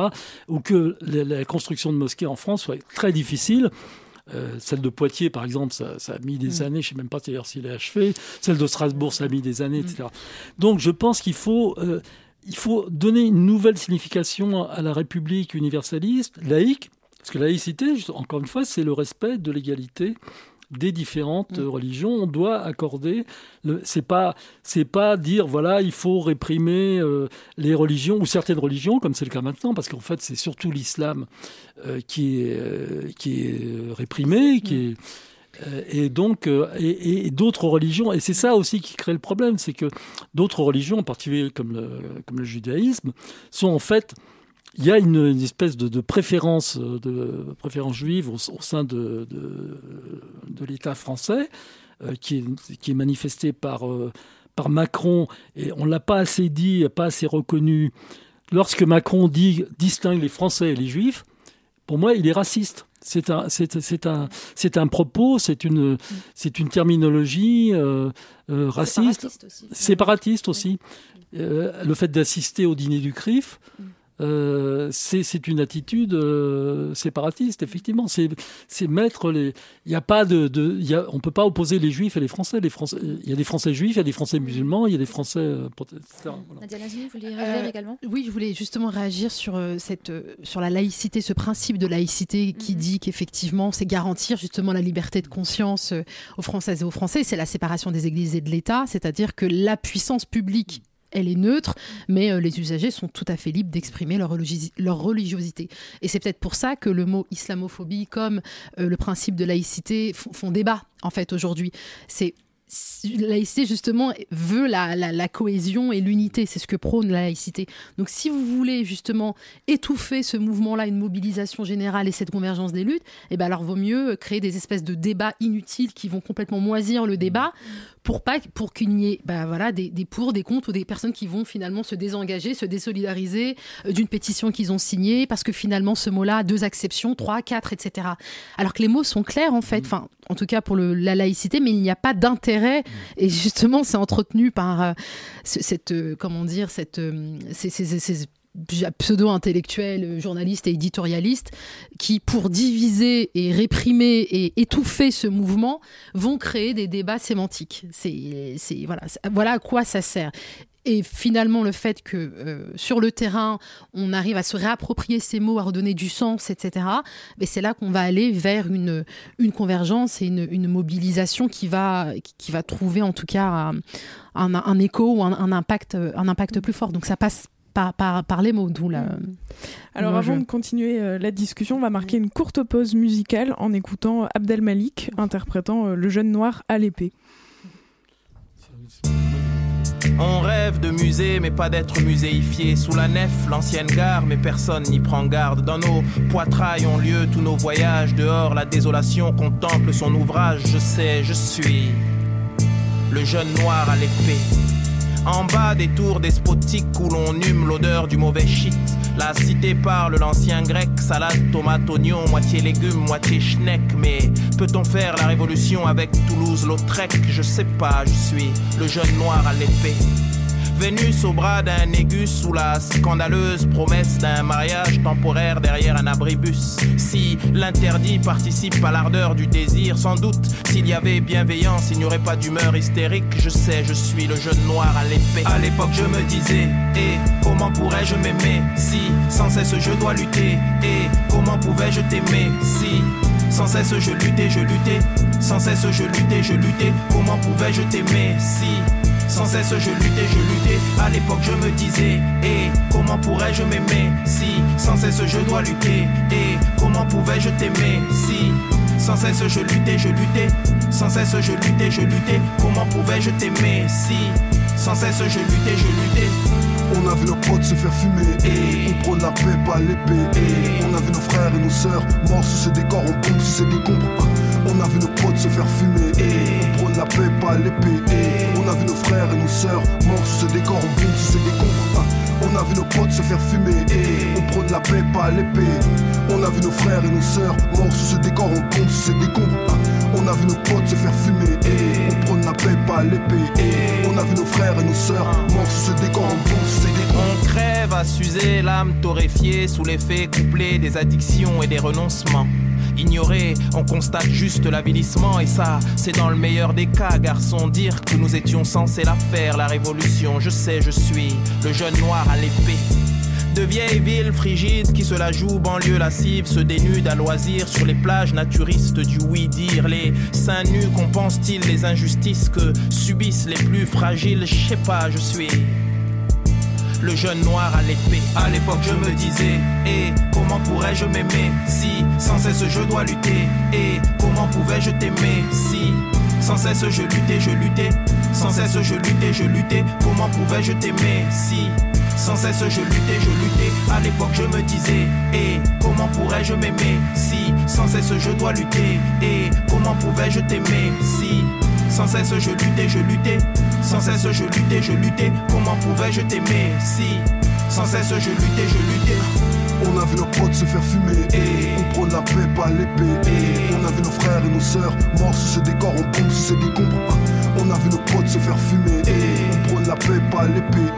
Ou que la, construction de mosquées en France soit très difficile. Euh, celle de Poitiers, par exemple, ça, a mis des mm. années, je ne sais même pas d'ailleurs s'il est achevé. Celle de Strasbourg, ça a mis des années, etc. Donc je pense qu'il faut, euh, il faut donner une nouvelle signification à la République universaliste, laïque, parce que la laïcité, encore une fois, c'est le respect de l'égalité des différentes mm. religions. On doit accorder. C'est pas c'est pas dire voilà il faut réprimer euh, les religions ou certaines religions comme c'est le cas maintenant parce qu'en fait c'est surtout l'islam euh, qui est euh, qui est réprimé, qui est et donc, et, d'autres religions, et c'est ça aussi qui crée le problème, c'est que d'autres religions, en particulier comme le, comme le judaïsme, sont en fait il y a une, espèce de, préférence, de préférence juive au, sein de, de, l'État français euh, qui, est, qui est manifestée par, euh, par Macron et on l'a pas assez dit, pas assez reconnu. Lorsque Macron dit distingue les Français et les Juifs, pour moi, il est raciste. C'est un, c'est, un, c'est un propos, c'est une, c'est une terminologie euh, raciste, séparatiste aussi. Séparatiste aussi. le fait d'assister au dîner du CRIF, mm. Euh, c'est une attitude euh, séparatiste, effectivement. C'est mettre les. Il n'y a pas de. de y a, on ne peut pas opposer les juifs et les français. Les français. Il y a des français juifs, il y a des français musulmans, il y a des français. Euh, Nadia vous voulez réagir également? Oui, je voulais justement réagir sur, cette, sur la laïcité, ce principe de laïcité qui mhm. dit qu'effectivement, c'est garantir justement la liberté de conscience aux Françaises et aux Français. C'est la séparation des églises et de l'État, c'est-à-dire que la puissance publique elle est neutre, mais euh, les usagers sont tout à fait libres d'exprimer leur, religiosité. Et c'est peut-être pour ça que le mot islamophobie, comme euh, le principe de laïcité, font débat en fait aujourd'hui. C'est laïcité, justement, veut la, cohésion et l'unité. C'est ce que prône la laïcité. Donc, si vous voulez, justement, étouffer ce mouvement-là, une mobilisation générale et cette convergence des luttes, eh ben alors, vaut mieux créer des espèces de débats inutiles qui vont complètement moisir le débat pour, pas, pour qu'il n'y ait bah, voilà, des, des, pour, des contre ou des personnes qui vont finalement se désengager, se désolidariser euh, d'une pétition qu'ils ont signée parce que finalement, ce mot-là a deux acceptions, trois, quatre, etc. Alors que les mots sont clairs, en fait. Enfin, en tout cas pour le, la laïcité, mais il n'y a pas d'intérêt. Et justement, c'est entretenu par euh, cette, euh, comment dire, cette, euh, ces, pseudo-intellectuels, journalistes et éditorialistes, qui, pour diviser et réprimer et étouffer ce mouvement, vont créer des débats sémantiques. C'est, voilà, voilà à quoi ça sert. Et finalement, le fait que euh, sur le terrain, on arrive à se réapproprier ces mots, à redonner du sens, etc., mais c'est là qu'on va aller vers une, une convergence et une, mobilisation qui va, qui va trouver en tout cas un, écho ou un, impact, un impact plus fort. Donc ça passe par, par, les mots, d'où la. Alors avant de continuer euh, la discussion, on va marquer une courte pause musicale en écoutant Abdel Malik interprétant euh, Le jeune noir à l'épée. On rêve de musée, mais pas d'être muséifié. Sous la nef, l'ancienne gare, mais personne n'y prend garde. Dans nos poitrails ont lieu tous nos voyages. Dehors, la désolation contemple son ouvrage. Je sais, je suis le jeune noir à l'épée. En bas des tours despotiques où l'on hume l'odeur du mauvais shit. La cité parle l'ancien grec, salade, tomate, oignon, moitié légumes, moitié schneck. Mais peut-on faire la révolution avec Toulouse-Lautrec? Je sais pas, je suis le jeune noir à l'épée. Vénus au bras d'un aigu sous la scandaleuse promesse d'un mariage temporaire derrière un abribus. Si l'interdit participe à l'ardeur du désir, sans doute, s'il y avait bienveillance, il n'y aurait pas d'humeur hystérique. Je sais, je suis le jeune noir à l'épée. À l'époque, je me disais, et comment pourrais-je m'aimer? Si sans cesse je dois lutter Et comment pouvais-je t'aimer? Si sans cesse je luttais, je luttais, sans cesse je luttais, je luttais, comment pouvais-je t'aimer si? Sans cesse je luttais, je luttais. À l'époque je me disais, et comment pourrais-je m'aimer si? Sans cesse je dois lutter Et comment pouvais-je t'aimer si? Sans cesse je luttais, je luttais. Sans cesse je luttais, je luttais. Comment pouvais-je t'aimer si? Sans cesse je luttais, je luttais. On a vu nos potes se faire fumer on prône la paix, pas l'épée. On a vu nos frères et nos sœurs morts sous ce décor, on pompe sous ces décombres. On a vu nos potes se faire fumer on prône la paix, pas l'épée. On a vu nos frères et nos sœurs morts sous ce décor, on bombe sous ces décombres. On a vu nos potes se faire fumer et on prône la paix, pas l'épée. On a vu nos frères et nos sœurs morts sous ce décor, on sous ces décombres. On a vu nos potes se faire fumer et on prône la paix, pas l'épée. On a vu nos frères et nos sœurs morts sous ce décor, on sous ces décombres. On crève à s'user, l'âme torréfiée sous l'effet couplé des addictions et des renoncements ignoré. On constate juste l'avilissement et ça, c'est dans le meilleur des cas, garçon. Dire que nous étions censés la faire, la révolution. Je sais, je suis le jeune noir à l'épée De vieilles villes frigides qui se la jouent banlieue lascive, se dénudent à loisir sur les plages naturistes du oui-dire. Les seins nus compensent-ils les injustices que subissent les plus fragiles? Je sais pas, je suis le jeune noir à l'épée. À l'époque, je me disais, pourrais-je m'aimer si sans cesse je dois lutter. Et comment pouvais-je t'aimer? Si sans cesse je luttais, je luttais, sans cesse je luttais, je luttais. Comment pouvais-je t'aimer? Si sans cesse je luttais, je luttais. À l'époque je me disais, et comment pourrais-je m'aimer? Si sans cesse je dois lutter. Et comment pouvais-je t'aimer? Si sans cesse je luttais, je luttais, sans cesse je luttais, je luttais. Comment pouvais-je t'aimer? Si sans cesse je luttais, je luttais. On a vu nos potes se faire fumer et on prône la paix, pas l'épée. On a vu nos frères et nos sœurs morts sous ce décor, on pompe sous ces décombres. On a vu nos potes se faire fumer et on prône la paix, pas l'épée.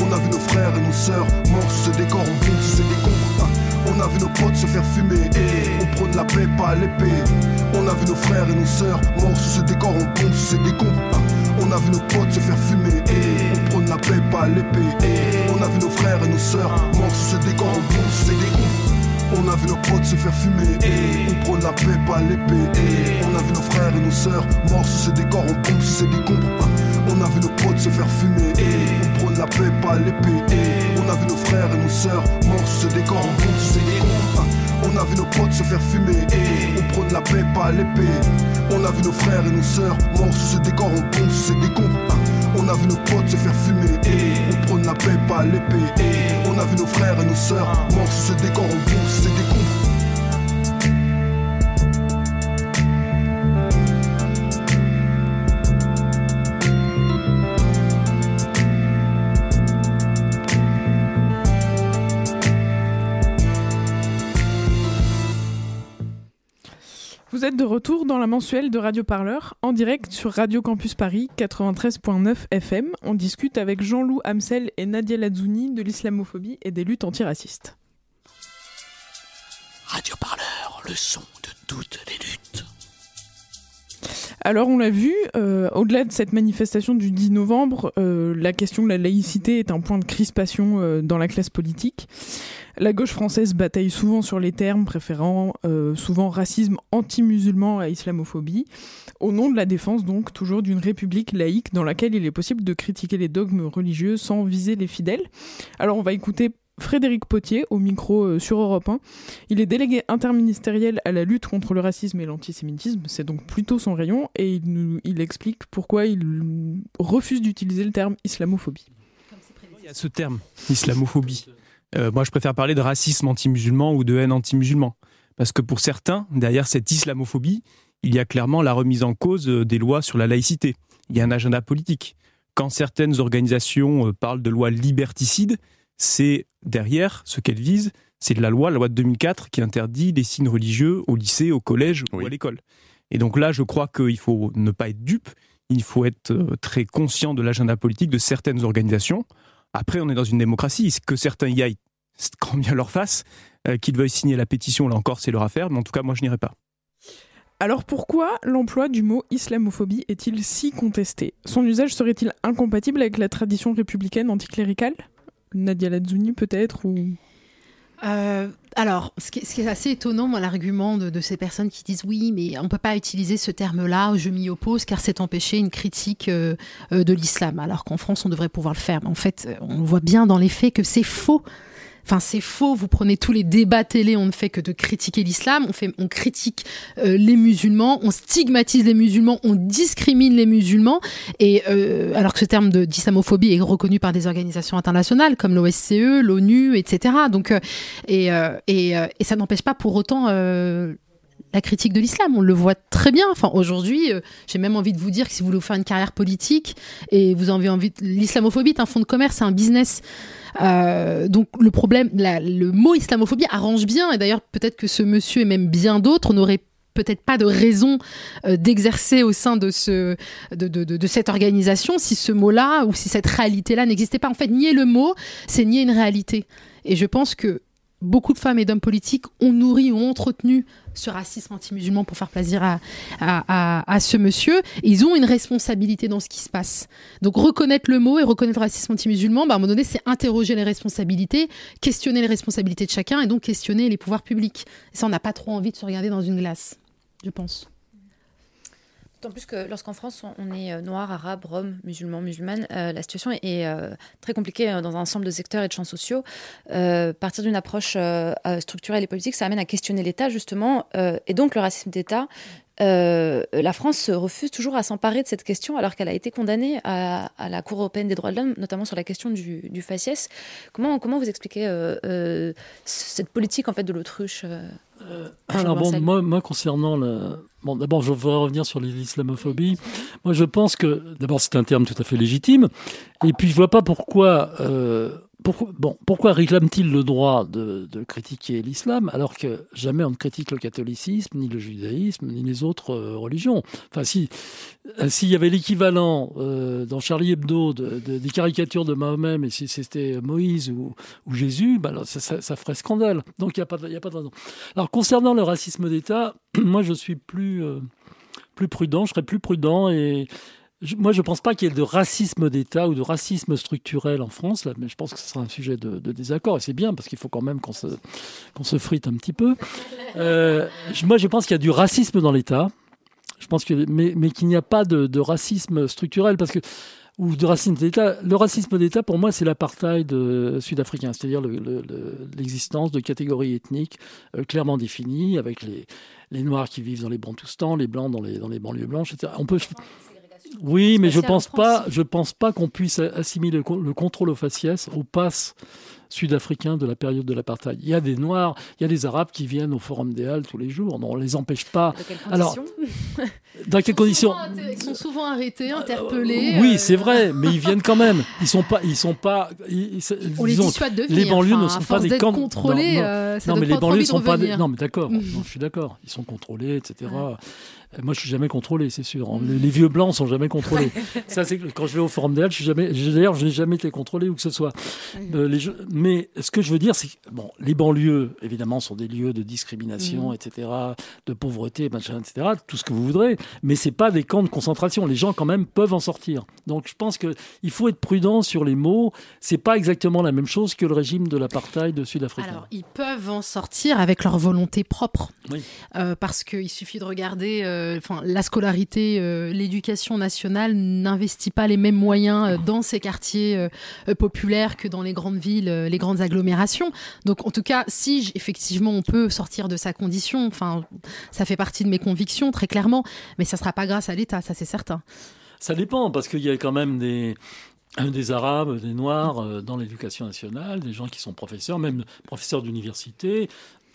On a vu nos frères et nos sœurs morts sous ce décor, on pompe sous ces décombres. On a vu nos potes se faire fumer et on prône la paix, pas l'épée. On a vu nos frères et nos sœurs morts sous ce décor, on pompe sous ces décombres. On a vu nos potes se faire fumer on prône la paix, pas l'épée. On a vu nos frères et nos sœurs morts sous ce décor, on pompe sous ces décombres. On a vu nos potes se faire fumer on prône la paix, pas l'épée. On a vu nos frères et nos sœurs morts sous ce décor, on pompe sous ces décombres. On a vu nos potes se faire fumer on prône la paix, pas l'épée. On a vu nos frères et nos sœurs morts sous ce décor, on pompe sous ces décombres. On a vu nos potes se faire fumer on prône la paix, pas l'épée. On a vu nos frères et nos sœurs morts sous ce décor, on pompe sous ces décombres. On a vu nos potes se faire fumer on prône la paix, pas l'épée. On a vu nos frères et nos sœurs morts sous ce décor, on pompe sous ces décombres. De retour dans la mensuelle de Radio Parleur, en direct sur Radio Campus Paris 93.9 FM. On discute avec Jean-Loup Hamsel et Nadia Lazouni de l'islamophobie et des luttes antiracistes. Radio Parleur, le son de toutes les luttes. Alors on l'a vu, euh, au-delà de cette manifestation du 10 novembre, euh, la question de la laïcité est un point de crispation euh, dans la classe politique. La gauche française bataille souvent sur les termes, préférant souvent racisme anti-musulman à islamophobie, au nom de la défense donc toujours d'une république laïque dans laquelle il est possible de critiquer les dogmes religieux sans viser les fidèles. Alors on va écouter Frédéric Potier au micro euh, sur Europe 1. Il est délégué interministériel à la lutte contre le racisme et l'antisémitisme, c'est donc plutôt son rayon, et il, nous, il explique pourquoi il refuse d'utiliser le terme islamophobie. Il y a ce terme, islamophobie. Euh, moi, je préfère parler de racisme anti-musulman ou de haine anti-musulman. Parce que pour certains, derrière cette islamophobie, il y a clairement la remise en cause euh, des lois sur la laïcité. Il y a un agenda politique. Quand certaines organisations parlent de lois liberticides, c'est derrière ce qu'elles visent, c'est de la loi, la loi de 2004, qui interdit les signes religieux au lycée, au collège ou à l'école. Et donc là, je crois qu'il faut ne pas être dupe, il faut être très conscient de l'agenda politique de certaines organisations. Après, on est dans une démocratie. Que certains y aillent, c'est quand bien leur face. Euh, qu'ils veuillent signer la pétition, là encore, c'est leur affaire. Mais en tout cas, moi, je n'irai pas. Alors pourquoi l'emploi du mot islamophobie est-il si contesté? Son usage serait-il incompatible avec la tradition républicaine anticléricale? Nadia Lazouni peut-être ou... Euh, alors, ce qui, est, assez étonnant, moi, l'argument de, ces personnes qui disent oui, mais on ne peut pas utiliser ce terme-là, je m'y oppose, car c'est empêcher une critique euh, de l'islam, alors qu'en France, on devrait pouvoir le faire. Mais en fait, on voit bien dans les faits que c'est faux. Enfin, c'est faux. Vous prenez tous les débats télé, on ne fait que de critiquer l'islam. On fait, on critique euh, les musulmans, on stigmatise les musulmans, on discrimine les musulmans. Et euh, alors que ce terme de d'islamophobie est reconnu par des organisations internationales comme l'OSCE, l'ONU, etc. Donc, euh, et, et, et, ça n'empêche pas pour autant la critique de l'islam. On le voit très bien. Enfin, aujourd'hui, euh, j'ai même envie de vous dire que si vous voulez faire une carrière politique et vous avez envie, l'islamophobie est un fonds de commerce, c'est un business. Euh, donc le problème, le mot islamophobie arrange bien. Et d'ailleurs, peut-être que ce monsieur et même bien d'autres n'auraient peut-être pas de raison euh, d'exercer au sein de, de, de, de, de cette organisation si ce mot-là ou si cette réalité-là n'existait pas. En fait, nier le mot, c'est nier une réalité. Et je pense que beaucoup de femmes et d'hommes politiques ont nourri ou entretenu ce racisme anti-musulman pour faire plaisir à, à, à, ce monsieur. Ils ont une responsabilité dans ce qui se passe. Donc reconnaître le mot et reconnaître le racisme anti-musulman, bah, à un moment donné, c'est interroger les responsabilités, questionner les responsabilités de chacun et donc questionner les pouvoirs publics. Et ça, on n'a pas trop envie de se regarder dans une glace, je pense. D'autant plus que lorsqu'en France, on est euh, noir, arabe, rome, musulman, musulmane, euh, la situation est euh, très compliquée dans un ensemble de secteurs et de champs sociaux. partir d'une approche structurelle et politique, ça amène à questionner l'État, justement, et donc le racisme d'État. la France refuse toujours à s'emparer de cette question alors qu'elle a été condamnée à, la Cour européenne des droits de l'homme, notamment sur la question du, du faciès. Comment, comment vous expliquez cette politique en fait de l'autruche Alors bon, moi, moi concernant le Bon, d'abord, je voudrais revenir sur l'islamophobie. Moi, je pense que, d'abord, c'est un terme tout à fait légitime. Et puis, je vois pas pourquoi euh, pourquoi, bon, pourquoi réclame-t-il le droit de, critiquer l'islam alors que jamais on ne critique le catholicisme, ni le judaïsme, ni les autres euh, religions? Enfin, si euh, s'il y avait l'équivalent euh, dans Charlie Hebdo des caricatures de Mahomet, mais si c'était Moïse ou, Jésus, bah, ça, ferait scandale. Donc il n'y a, pas, pas de raison. Alors concernant le racisme d'État, moi je suis plus plus prudent, je serais plus prudent et moi, je ne pense pas qu'il y ait de racisme d'État ou de racisme structurel en France, là, mais je pense que ce sera un sujet de, désaccord, et c'est bien, parce qu'il faut quand même qu'on se, qu'on se frite un petit peu. Euh, moi, je pense qu'il y a du racisme dans l'État, je pense que, mais, mais qu'il n'y a pas de, racisme structurel, parce que ou de racisme d'État. Le racisme d'État, pour moi, c'est l'apartheid euh, sud-africain, c'est-à-dire l'existence de catégories ethniques euh, clairement définies, avec les, les Noirs qui vivent dans les Bantoustans, les Blancs dans les, dans les banlieues blanches, etc. On peut, oui, mais je pense pas, je pense pas qu'on puisse assimiler le, contrôle au faciès au pass sud-africain de la période de l'apartheid. Il y a des Noirs, il y a des Arabes qui viennent au Forum des Halles tous les jours. Non, on les empêche pas. Alors, dans quelles conditions Ils sont souvent arrêtés, interpellés. oui, euh, c'est vrai, mais ils viennent quand même. Ils sont pas, ils sont pas. on les dissuade de venir. Les banlieues ne sont pas des camps contrôlés. Non, non, mais les banlieues sont pas. Non, mais d'accord. je suis d'accord. Ils sont contrôlés, etc. Moi, je suis jamais contrôlé, c'est sûr. Mm. Les, vieux blancs sont jamais contrôlés. ça, c'est quand je vais au Forum des Halles, je suis jamais. D'ailleurs, je n'ai jamais été contrôlé où que ce soit. Euh, les, mais ce que je veux dire, c'est que bon, les banlieues, évidemment, sont des lieux de discrimination, mm. etc., de pauvreté, machin, etc. Tout ce que vous voudrez. Mais c'est pas des camps de concentration. Les gens, quand même, peuvent en sortir. Donc, je pense que il faut être prudent sur les mots. C'est pas exactement la même chose que le régime de l'apartheid sud-africain. Alors, ils peuvent en sortir avec leur volonté propre, oui. euh, parce qu'il suffit de regarder. Euh, enfin, la scolarité, euh, l'éducation nationale n'investit pas les mêmes moyens euh, dans ces quartiers populaires que dans les grandes villes, les grandes agglomérations. Donc, en tout cas, si effectivement on peut sortir de sa condition, enfin, ça fait partie de mes convictions très clairement, mais ça sera pas grâce à l'État, ça c'est certain. Ça dépend parce qu'il y a quand même des Arabes, des Noirs dans l'éducation nationale, des gens qui sont professeurs, même professeurs d'université,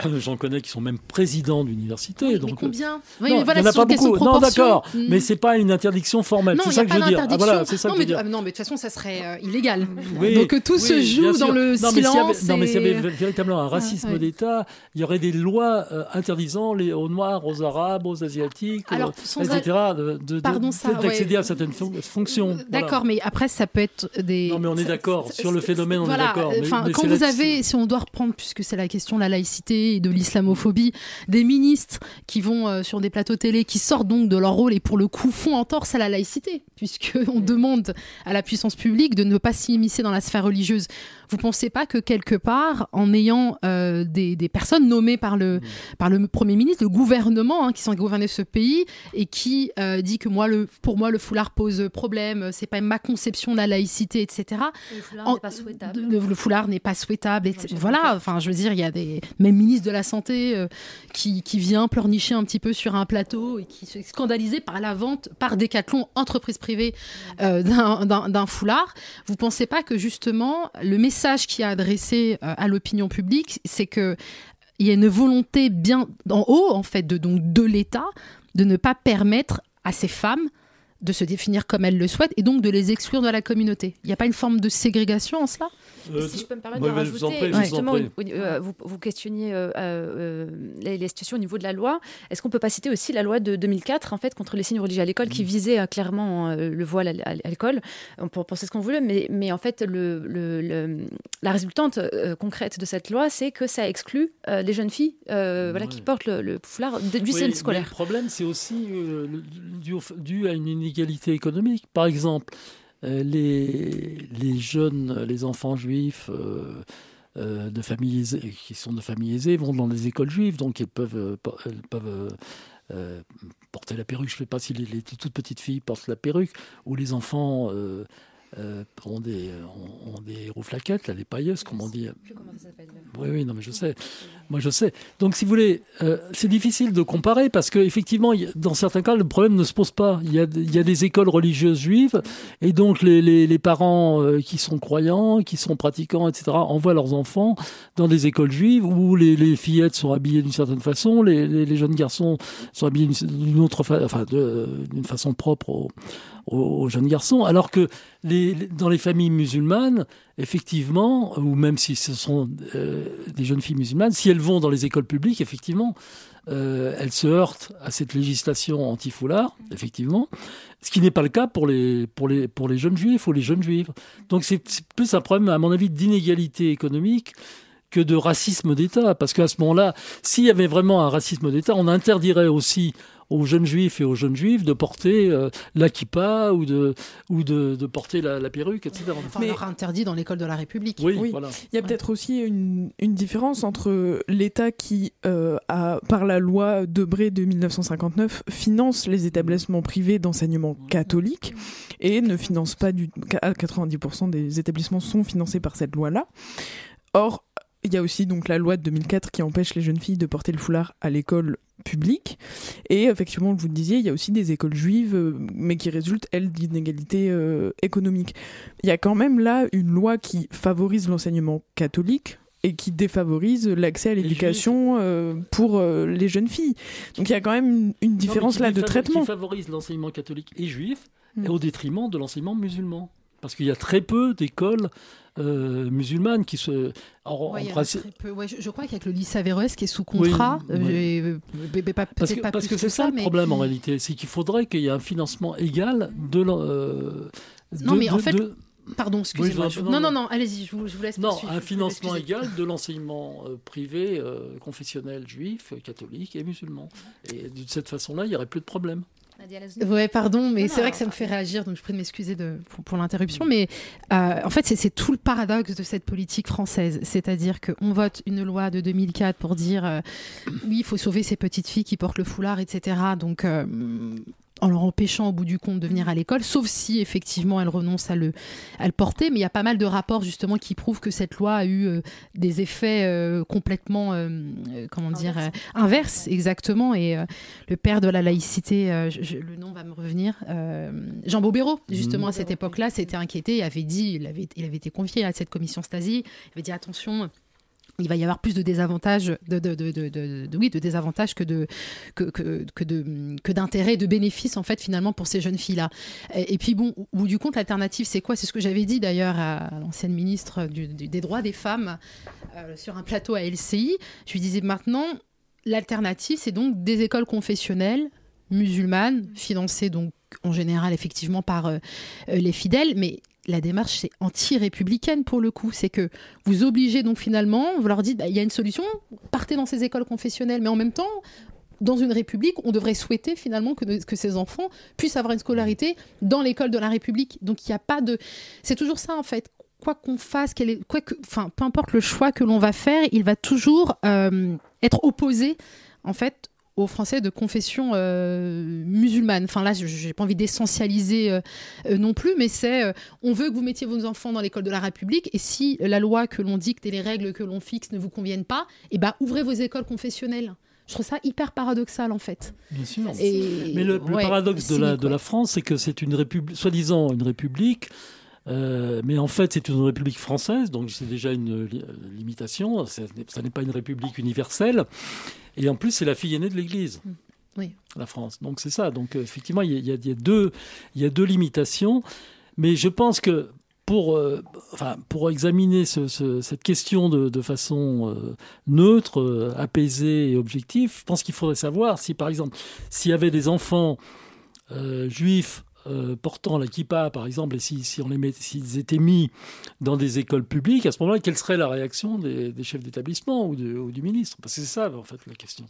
J'en connais qui sont même présidents d'université. donc, combien Il n'y en a pas beaucoup. Non, d'accord. Mais Mais c'est pas une interdiction formelle. C'est ça que je veux dire. Ah, voilà, ça non, que mais, non, de toute façon, ça serait euh, illégal. donc tout se joue dans le silence. non, mais s'il y avait véritablement un racisme d'État, il y aurait des lois euh, interdisant les, aux Noirs, aux Arabes, aux Asiatiques, etc., d'accéder à certaines fonctions. D'accord, mais après, ça peut être des. Non, mais on est d'accord. Sur le phénomène, on est d'accord. Quand vous avez, si on doit reprendre, puisque c'est la question de la laïcité, de l'islamophobie, des ministres qui vont euh, sur des plateaux télé, qui sortent donc de leur rôle et pour le coup font entorse à la laïcité, puisqu'on demande à la puissance publique de ne pas s'immiscer dans la sphère religieuse. Vous pensez pas que quelque part, en ayant euh, des, personnes nommées par le, mmh. par le Premier ministre, le gouvernement hein, qui sont gouverner ce pays et qui euh, dit que moi, le, pour moi, le foulard pose problème, c'est pas ma conception de la laïcité, etc. Le foulard n'est pas souhaitable. Le, foulard n'est pas souhaitable. Voilà, enfin, je veux dire, il y a des même ministres de la Santé euh, qui, qui, vient pleurnicher un petit peu sur un plateau et qui se scandalisé par la vente par Decathlon, entreprise privée, d'un foulard. Vous pensez pas que justement, le message message qui a adressé euh, à l'opinion publique, c'est que il y a une volonté bien en haut, en fait, de, donc, de l'État de ne pas permettre à ces femmes de se définir comme elles le souhaitent et donc de les exclure de la communauté. Il n'y a pas une forme de ségrégation en cela? Euh, si je peux me permettre de rajouter, justement, euh, vous, vous, questionniez euh, euh les, les, situations au niveau de la loi. Est-ce qu'on peut pas citer aussi la loi de 2004 en fait contre les signes religieux à l'école qui visait clairement le voile à, l'école? On peut penser ce qu'on voulait, mais, mais en fait le, le, la résultante concrète de cette loi, c'est que ça exclut les jeunes filles voilà, qui portent le, foulard du oui, système scolaire. le problème, c'est aussi dû, dû à une inégalité économique. Par exemple, euh, les, les jeunes, les enfants juifs euh, euh, de familles qui sont de familles aisées vont dans des écoles juives, donc ils peuvent, peuvent porter la perruque. Je ne sais pas si les, les, toutes petites filles portent la perruque, ou les enfants euh, ont, des, ont, des rouflaquettes, là, les pailleuses, comme on dit. Oui, oui, non, mais je sais. Moi, je sais. Donc, si vous voulez, euh, c'est difficile de comparer parce qu'effectivement, dans certains cas, le problème ne se pose pas. Il y a, il y a des écoles religieuses juives et donc les, les, les parents euh, qui sont croyants, qui sont pratiquants, etc., envoient leurs enfants dans des écoles juives où les, les fillettes sont habillées d'une certaine façon, les, les, jeunes garçons sont habillés d'une autre enfin, d'une façon propre au, aux, jeunes garçons, alors que dans les familles musulmanes, effectivement, ou même si ce sont euh, des jeunes filles musulmanes, si elles vont dans les écoles publiques, effectivement, euh, elles se heurtent à cette législation anti-foulard, effectivement, ce qui n'est pas le cas pour les, pour, les, pour les jeunes juifs ou les jeunes juives. Donc c'est plus un problème, à mon avis, d'inégalité économique que de racisme d'État. Parce qu'à ce moment-là, s'il y avait vraiment un racisme d'État, on interdirait aussi aux jeunes juifs et aux jeunes juives de porter euh, l'Akipa ou de, ou de, de porter la, perruque, etc. Enfin, Mais, on leur interdit dans l'école de la République. Oui, Voilà. Il y a peut-être aussi une, une, différence entre l'État qui, euh, a, par la loi Debré de 1959, finance les établissements privés d'enseignement catholique et ne finance pas du... 90% des établissements sont financés par cette loi-là. Or, il y a aussi donc la loi de 2004 qui empêche les jeunes filles de porter le foulard à l'école publique. Et effectivement, vous le disiez, il y a aussi des écoles juives, euh, mais qui résultent, elles, d'inégalités euh, économiques. Il y a quand même là une loi qui favorise l'enseignement catholique et qui défavorise l'accès à l'éducation euh, pour les jeunes filles. Donc il y a quand même une, différence là de traitement. Qui favorise l'enseignement catholique et juif mm. au détriment de l'enseignement musulman. Parce qu'il y a très peu d'écoles euh, musulmanes qui se. je, crois qu'avec le lycée Averroès qui est sous contrat, euh, parce que, parce que c'est ça, le problème en réalité, c'est qu'il faudrait qu'il y ait un financement égal de. Euh, non, mais en fait. Pardon, excusez-moi. non, non, non, allez-y, je, vous, laisse. Non, un financement égal de l'enseignement privé confessionnel juif, catholique et musulman. Et de cette façon-là, il n'y aurait plus de problème. Ouais, pardon, mais c'est vrai que ça me fait réagir, donc je prie de m'excuser pour, l'interruption. Mais euh, en fait, c'est tout le paradoxe de cette politique française. C'est-à-dire qu'on vote une loi de 2004 pour dire euh, oui, il faut sauver ces petites filles qui portent le foulard, etc. Donc, euh, en leur empêchant au bout du compte de venir à l'école, sauf si effectivement elle renonce à le, à le porter. Mais il y a pas mal de rapports justement qui prouvent que cette loi a eu euh, des effets euh, complètement, euh, comment dire, inverses, exactement. Et le père de la laïcité, le nom va me revenir, Jean Bobéro, justement à cette époque-là, s'était inquiété et avait dit, il avait, il avait été confié à cette commission Stasi, il avait dit attention il va y avoir plus de désavantages, de, oui, de désavantages que de que, que, que d'intérêts, de bénéfices en fait finalement pour ces jeunes filles là. Et, puis bon, au bout du compte, l'alternative c'est quoi? C'est ce que j'avais dit d'ailleurs à, l'ancienne ministre des droits des femmes euh, sur un plateau à LCI. Je lui disais maintenant, l'alternative c'est donc des écoles confessionnelles musulmanes financées donc en général effectivement par euh, les fidèles, mais la démarche, c'est anti-républicaine pour le coup. C'est que vous obligez donc finalement, vous leur dites, bah, il y a une solution, partez dans ces écoles confessionnelles, mais en même temps, dans une république, on devrait souhaiter finalement que, ces enfants puissent avoir une scolarité dans l'école de la République. Donc il n'y a pas de... C'est toujours ça en fait. Quoi qu'on fasse, est... quoi que... peu importe le choix que l'on va faire, il va toujours euh, être opposé en fait aux Français de confession euh, musulmane. Enfin là, je n'ai pas envie d'essentialiser euh, euh, non plus, mais c'est on veut que vous mettiez vos enfants dans l'école de la République, et si la loi que l'on dicte et les règles que l'on fixe ne vous conviennent pas, eh ben ouvrez vos écoles confessionnelles. Je trouve ça hyper paradoxal en fait. Bien sûr. mais le, paradoxe de la, de la France, c'est que c'est une république, soi-disant une république. Mais en fait, c'est une république française, donc c'est déjà une limitation. Ça n'est pas une république universelle. Et en plus, c'est la fille aînée de l'Église. Oui. La France. Donc c'est ça. Donc euh, effectivement, il y, a, il y deux, il y a deux limitations. Mais je pense que pour, euh, enfin, pour examiner ce- ce- cette question de, de façon euh, neutre, euh, apaisée et objective, je pense qu'il faudrait savoir si, par exemple, s'il y avait des enfants euh, juifs euh, portant la kippa, par exemple, et si, si on les met, s'ils étaient mis dans des écoles publiques, à ce moment-là, quelle serait la réaction des, des chefs d'établissement ou, de- ou du ministre? Parce que c'est ça, en fait, la question.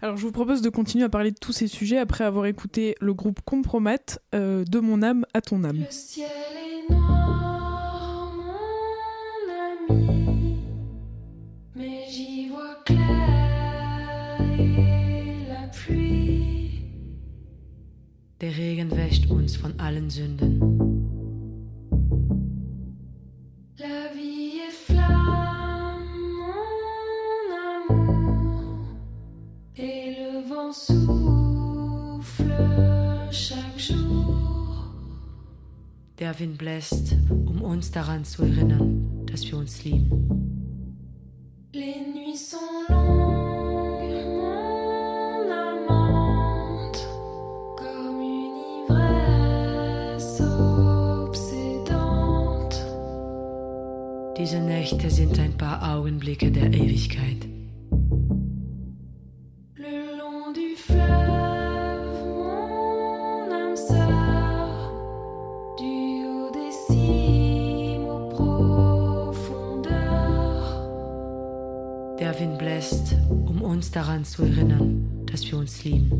Alors je vous propose de continuer à parler de tous ces sujets après avoir écouté le groupe Compromat euh, de mon âme à ton âme. Le ciel est noir, mon ami, mais j'y Der Regen wäscht uns von allen Sünden. La vie est flamme, mon amour, et le vent souffle chaque jour. Der Wind bläst, um uns daran zu erinnern, dass wir uns lieben. Cimes aux profondeurs. Der Wind bläst, um uns daran zu erinnern, dass wir uns lieben.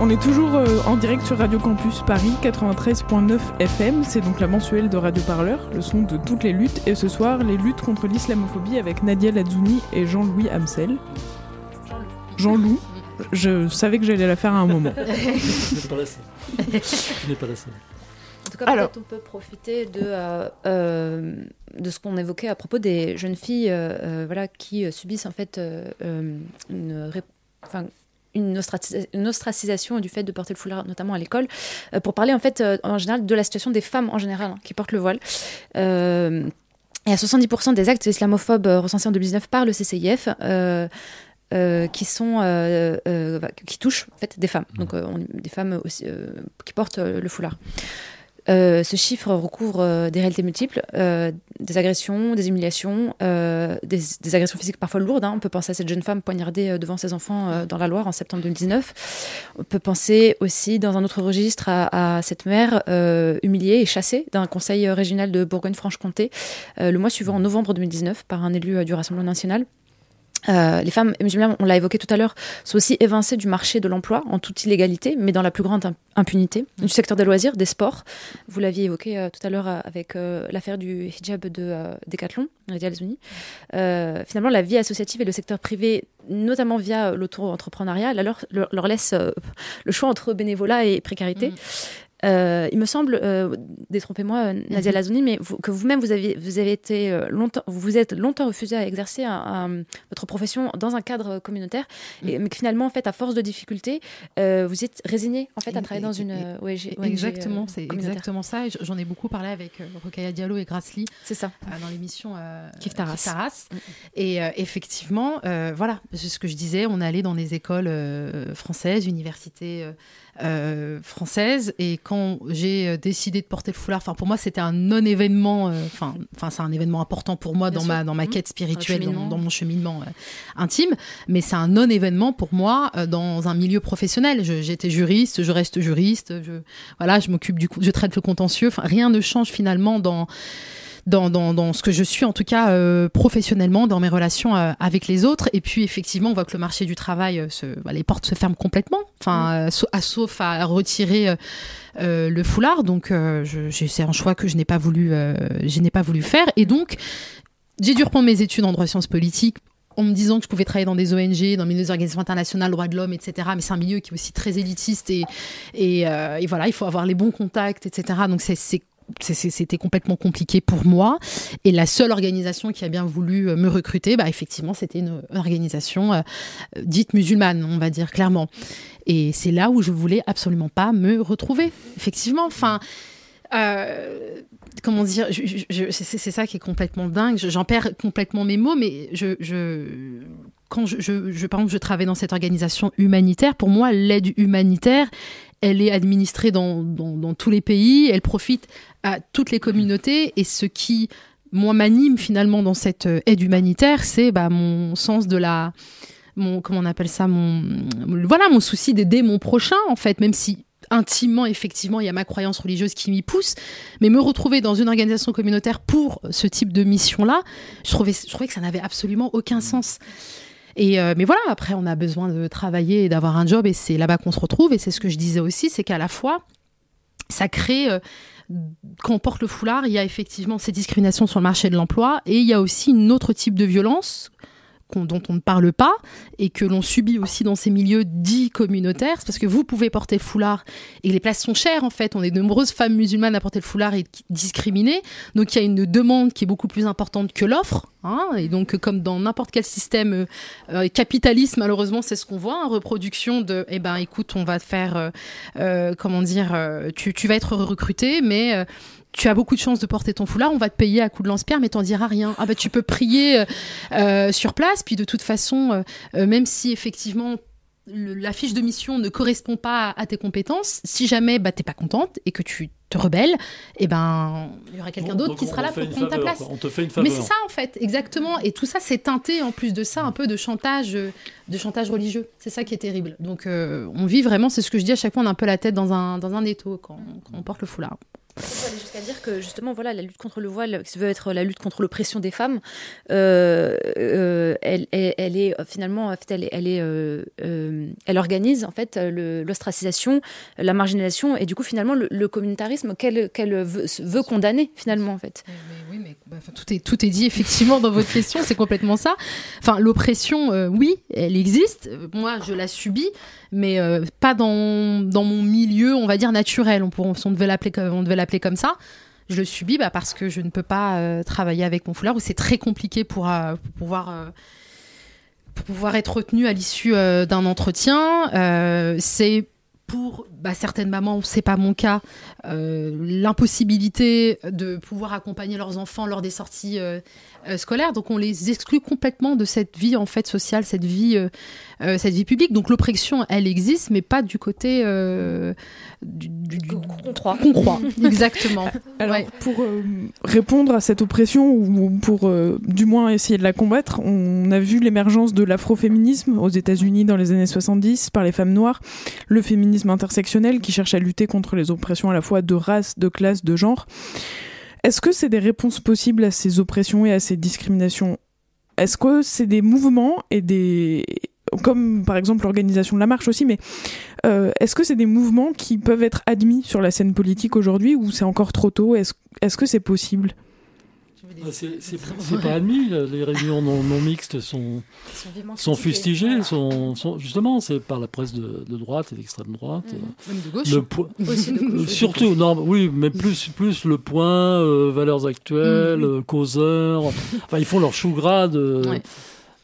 On est toujours euh, en direct sur Radio Campus Paris 93.9 FM. C'est donc la mensuelle de Radio Parleur, le son de toutes les luttes. Et ce soir, les luttes contre l'islamophobie avec Nadia Lazouni et Jean-Louis Hamsel. Jean-Loup. Je savais que j'allais la faire à un moment. Tu n'es pas la seule. Tu n'es pas la seule. tout cas, Alors- peut-être on peut profiter de, euh, euh, de ce qu'on évoquait à propos des jeunes filles euh, voilà, qui subissent en fait une, enfin, une, ostracisa- une ostracisation du fait de porter le foulard, notamment à l'école, euh, pour parler en fait euh, en général de la situation des femmes en général hein, qui portent le voile. Euh, et à 70% des actes islamophobes euh, recensés en 2019 par le CCIF, euh, euh, qui sont qui touchent en fait des femmes, donc on- des femmes aussi, qui portent le foulard. Euh, ce chiffre recouvre euh, des réalités multiples, euh, des agressions, des humiliations, des, agressions physiques parfois lourdes. hein. On peut penser à cette jeune femme poignardée devant ses enfants dans la Loire en septembre 2019. On peut penser aussi dans un autre registre à, cette mère humiliée et chassée d'un conseil régional de Bourgogne-Franche-Comté le mois suivant, en novembre 2019, par un élu du Rassemblement national. Euh, les femmes musulmanes, on l'a évoqué tout à l'heure, sont aussi évincées du marché de l'emploi en toute illégalité, mais dans la plus grande im- impunité, du secteur des loisirs, des sports. Vous l'aviez évoqué euh, tout à l'heure euh, avec euh, l'affaire du hijab de Decathlon, Nadia Alzouni. Euh, finalement, la vie associative et le secteur privé, notamment via l'auto-entrepreneuriat, leur, laisse le choix entre bénévolat et précarité. Euh, il me semble, euh, détrompez-moi euh, Nadia Mhm. Lazouni, mais vous- que vous-même vous avez, vous avez été longtemps, vous êtes longtemps refusé à exercer un- un- votre profession dans un cadre communautaire, et, mais que finalement, en fait, à force de difficultés, euh, vous êtes résigné en fait à travailler dans une ONG. Exactement, c'est exactement ça. J'en ai beaucoup parlé avec Rokhaya Diallo et Grassley. C'est ça. dans l'émission Kif Taras. Taras. Et effectivement, voilà, c'est ce que je disais. On allait dans les écoles françaises, universités euh, françaises. Et quand j'ai euh, décidé de porter le foulard, enfin pour moi c'était un non-événement. euh, Enfin, enfin c'est un événement important pour moi Bien dans sûr. ma dans ma Mhm. quête spirituelle, Dans dans, mon cheminement euh, intime. Mais c'est un non-événement pour moi dans un milieu professionnel. J'étais juriste, je reste juriste. Je voilà, je m'occupe du je traite le contentieux. Enfin, rien ne change finalement dans dans, dans, dans ce que je suis, en tout cas euh, professionnellement, dans mes relations euh, avec les autres. Et puis, effectivement, on voit que le marché du travail, euh, se, bah, les portes se ferment complètement, enfin, sa- à, sauf à retirer le foulard. Donc, c'est un choix que je n'ai pas voulu, je n'ai pas voulu faire. Et donc, j'ai dû reprendre mes études en droit sciences politiques en me disant que je pouvais travailler dans des ONG, dans des organisations internationales, droits de l'homme, etc. Mais c'est un milieu qui est aussi très élitiste et, et, euh, et voilà, il faut avoir les bons contacts, etc. Donc c'est- c'était complètement compliqué pour moi. Et la seule organisation qui a bien voulu euh, me recruter, bah, effectivement, c'était une, organisation euh, dite musulmane, on va dire clairement. Et c'est là où je voulais absolument pas me retrouver, effectivement. Enfin, euh, comment dire, c'est ça qui est complètement dingue. Je- J'en perds complètement mes mots, mais je, quand je, je, je- par exemple, je travaille dans cette organisation humanitaire, pour moi, l'aide humanitaire, elle est administrée dans, dans tous les pays, elle profite à toutes les communautés, et ce qui, moi, m'anime finalement dans cette euh, aide humanitaire, c'est bah, mon sens de la... Mon, comment on appelle ça mon, Voilà, mon souci d'aider mon prochain, en fait, même si intimement, effectivement, il y a ma croyance religieuse qui m'y pousse, mais me retrouver dans une organisation communautaire pour ce type de mission-là, je trouvais, je trouvais que ça n'avait absolument aucun sens. Et euh, mais voilà, après, on a besoin de travailler et d'avoir un job, et c'est là-bas qu'on se retrouve. Et c'est ce que je disais aussi, c'est qu'à la fois, ça crée. euh, quand on porte le foulard, il y a effectivement ces discriminations sur le marché de l'emploi, et il y a aussi une autre type de violence dont on ne parle pas et que l'on subit aussi dans ces milieux dits communautaires, c'est parce que vous pouvez porter le foulard et les places sont chères en fait. On est de nombreuses femmes musulmanes à porter le foulard et discriminées, donc il y a une demande qui est beaucoup plus importante que l'offre. hein. et donc comme dans n'importe quel système euh, euh, capitaliste, malheureusement c'est ce qu'on voit, hein, reproduction de, eh ben écoute, on va faire, euh, comment dire, tu, vas être recruté, mais tu as beaucoup de chances de porter ton foulard, on va te payer à coup de lance-pierre, mais t'en diras rien. Ah bah tu peux prier euh, euh, sur place, puis de toute façon, euh, même si effectivement le- la fiche de mission ne correspond pas à, à tes compétences, si jamais bah, t'es pas contente et que tu te rebelles, eh ben il y aura quelqu'un Bon, d'autre qui sera là pour prendre ta place. On te fait une Mais faveur. c'est ça en fait, exactement. Et tout ça c'est teinté en plus de ça un peu de chantage, de chantage religieux. C'est ça qui est terrible. Donc euh, on vit vraiment, c'est ce que je dis à chaque fois, on a un peu la tête dans un dans un étau quand, quand on porte le foulard. Jusqu'à dire que justement, voilà, la lutte contre le voile, qui veut être la lutte contre l'oppression des femmes, euh, euh, elle, elle, est euh, finalement, elle, elle, elle organise en fait l'ostracisation, la marginalisation et du coup finalement le, communautarisme qu'elle veut, condamner finalement en fait. oui, mais bah, tout est tout est dit effectivement dans votre question, c'est complètement ça. Enfin, l'oppression, oui, elle existe. Moi, je la subis, mais euh, pas dans dans mon milieu, on va dire naturel. On, pourrait, on devait l'appeler on comme ça. Je le subis bah, parce que je ne peux pas euh, travailler avec mon foulard ou c'est très compliqué pour, euh, pour pouvoir pour pouvoir être retenu à l'issue d'un entretien. C'est pour bah, certaines mamans, c'est pas mon cas, euh, l'impossibilité de pouvoir accompagner leurs enfants lors des sorties euh, euh, scolaires. Donc on les exclut complètement de cette vie en fait sociale, cette vie, euh, euh, cette vie publique. Donc l'oppression, elle existe, mais pas du côté euh, du, du- du- qu'on croit. Exactement. Alors, Ouais. pour euh, répondre à cette oppression, ou pour euh, du moins essayer de la combattre, on a vu l'émergence de l'afroféminisme aux États-Unis dans les années 70 par les femmes noires, le féminisme intersectionnel qui cherche à lutter contre les oppressions à la fois de race, de classe, de genre. Est-ce que c'est des réponses possibles à ces oppressions et à ces discriminations? Est-ce que c'est des mouvements et des comme par exemple l'organisation de la marche aussi, mais euh, est-ce que c'est des mouvements qui peuvent être admis sur la scène politique aujourd'hui ou c'est encore trop tôt? Est-ce est-ce que c'est possible? Ah, C'est pas admis. Les réunions non, non mixtes sont, sont fustigées. Sont, sont- justement, c'est par la presse de, de droite et d'extrême droite. Même de gauche. Le Aussi de gauche. Euh, Surtout, non, oui, mais plus, plus le point, euh, valeurs actuelles, euh, causeurs. Enfin, ils font leur chou gras de, Ouais.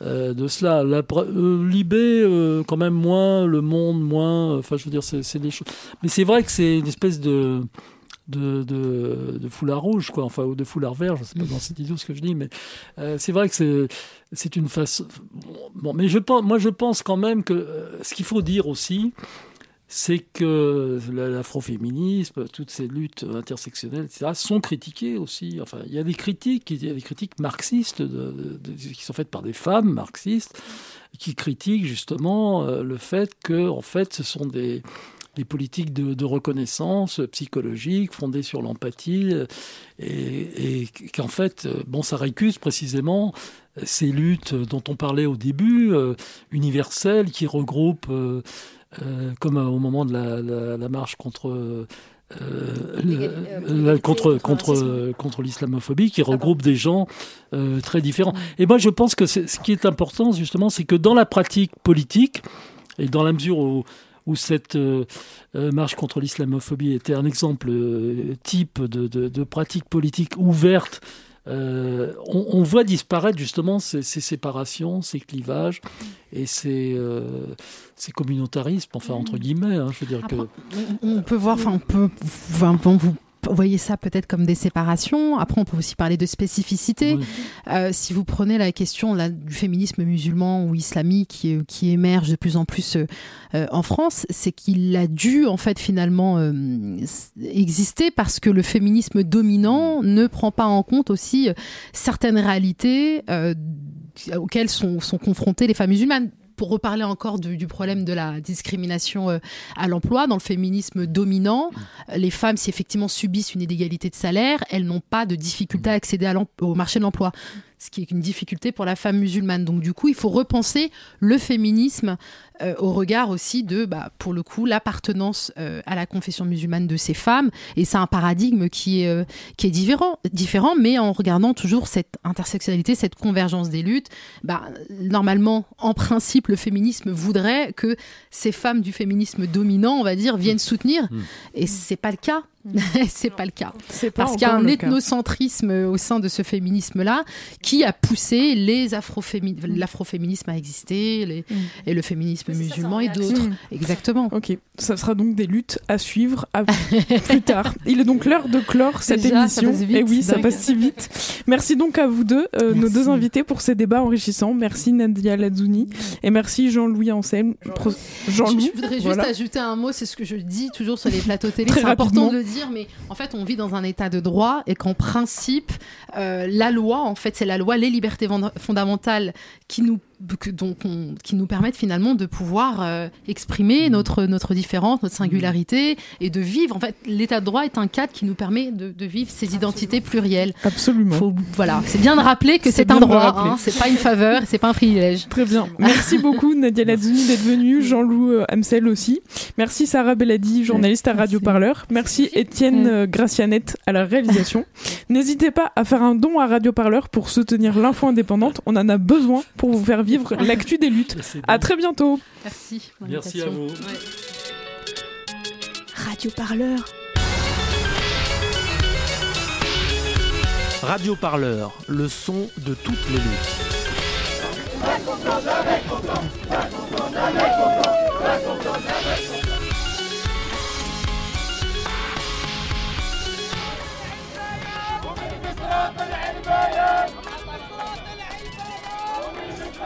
euh, de cela. La, euh, Libé, euh, quand même moins, Le Monde, moins. Enfin, je veux dire, c'est des choses. Mais c'est vrai que c'est une espèce de. De, de, de foulard rouge, quoi, enfin, ou de foulard vert, je sais pas dans cet idiot ce que je dis, mais euh, c'est vrai que c'est, une façon. Bon, mais je pense, moi, je pense quand même que euh, ce qu'il faut dire aussi, c'est que la- l'afroféminisme, toutes ces luttes intersectionnelles, etc., sont critiquées aussi. Enfin, il y a des critiques, il y a des critiques marxistes de- de- de- qui sont faites par des femmes marxistes qui critiquent justement euh, le fait que, en fait, ce sont des des politiques de, de reconnaissance psychologique fondées sur l'empathie euh, et, et qu'en fait, euh, bon, ça récuse précisément ces luttes dont on parlait au début, euh, universelles, qui regroupent, euh, euh, comme au moment de la, la- la marche contre... euh, euh, contre contre contre l'islamophobie qui regroupe des gens très différents. Et moi, je pense que ce qui est important justement, c'est que dans la pratique politique et dans la mesure où où cette euh, euh, marche contre l'islamophobie était un exemple euh, type de, de, de pratique politique ouverte, euh, on, on voit disparaître justement ces, ces séparations, ces clivages et ces, euh, ces communautarismes, enfin entre guillemets. hein, je veux dire que On peut voir, enfin, on peut, enfin, vous voyez ça peut-être comme des séparations. Après, on peut aussi parler de spécificité. Euh, si vous prenez la question là, du féminisme musulman ou islamique qui, qui émerge de plus en plus euh, euh, en France, c'est qu'il a dû en fait finalement euh, exister parce que le féminisme dominant ne prend pas en compte aussi euh, certaines réalités euh, auxquelles sont, sont confrontées les femmes musulmanes pour reparler encore du, du problème de la discrimination euh, à l'emploi, dans le féminisme dominant, euh, les femmes, si effectivement subissent une inégalité de salaire, elles n'ont pas de difficulté à accéder à au marché de l'emploi, ce qui est une difficulté pour la femme musulmane. Donc du coup, il faut repenser le féminisme euh, au regard aussi de, bah, pour le coup, l'appartenance euh, à la confession musulmane de ces femmes. Et c'est un paradigme qui est, euh, qui est différent, différent, mais en regardant toujours cette intersectionnalité, cette convergence des luttes. Bah, normalement, en principe, le féminisme voudrait que ces femmes du féminisme dominant, on va dire, viennent soutenir. Et c'est pas le cas. c'est pas le cas. C'est pas Parce qu'il y a un cas. ethnocentrisme au sein de ce féminisme-là qui a poussé les afrofémi- l'afroféminisme à exister les- et le féminisme musulman et d'autres. Mm. Exactement. Ok, ça sera donc des luttes à suivre à plus tard. Il est donc l'heure de clore cette Déjà, ça émission. passe vite, et oui, ça passe si vite. Merci donc à vous deux, euh, nos deux invités, pour ces débats enrichissants. Merci Nadia Lazouni et merci Jean-Louis Anselme. Jean-Louis. Je, je voudrais juste voilà. ajouter un mot, c'est ce que je dis toujours sur les plateaux télé, Très c'est important rapidement. de le dire, mais en fait, on vit dans un état de droit et qu'en principe, euh, la loi, en fait, c'est la loi, les libertés fond- fondamentales qui nous, que- donc, on- qui nous permettent finalement de pouvoir euh, exprimer notre, notre différence, notre singularité et de vivre. En fait, l'état de droit est un cadre qui nous permet de, de vivre ces identités plurielles. Absolument. Faut- voilà, c'est bien de rappeler que C'est un droit, hein, c'est pas une faveur, c'est pas un privilège. Très bien. Merci beaucoup Nadia Lazouni d'être venue, Jean-Loup euh, Amsel aussi. Merci Sarah Belladi, journaliste à Radio Parleur. Merci Étienne euh, Gracianette à la réalisation. N'hésitez pas à faire un don à Radio Parleur pour soutenir l'info indépendante. On en a besoin pour vous faire vivre l'actu des luttes. À très bientôt. Merci. Merci à vous. Ouais. Radio Parleur. Radio Parleur, le son de toutes les luttes.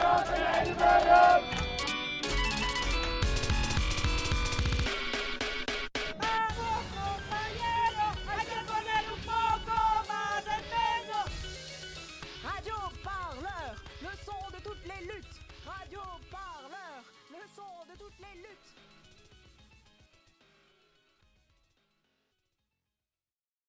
Radio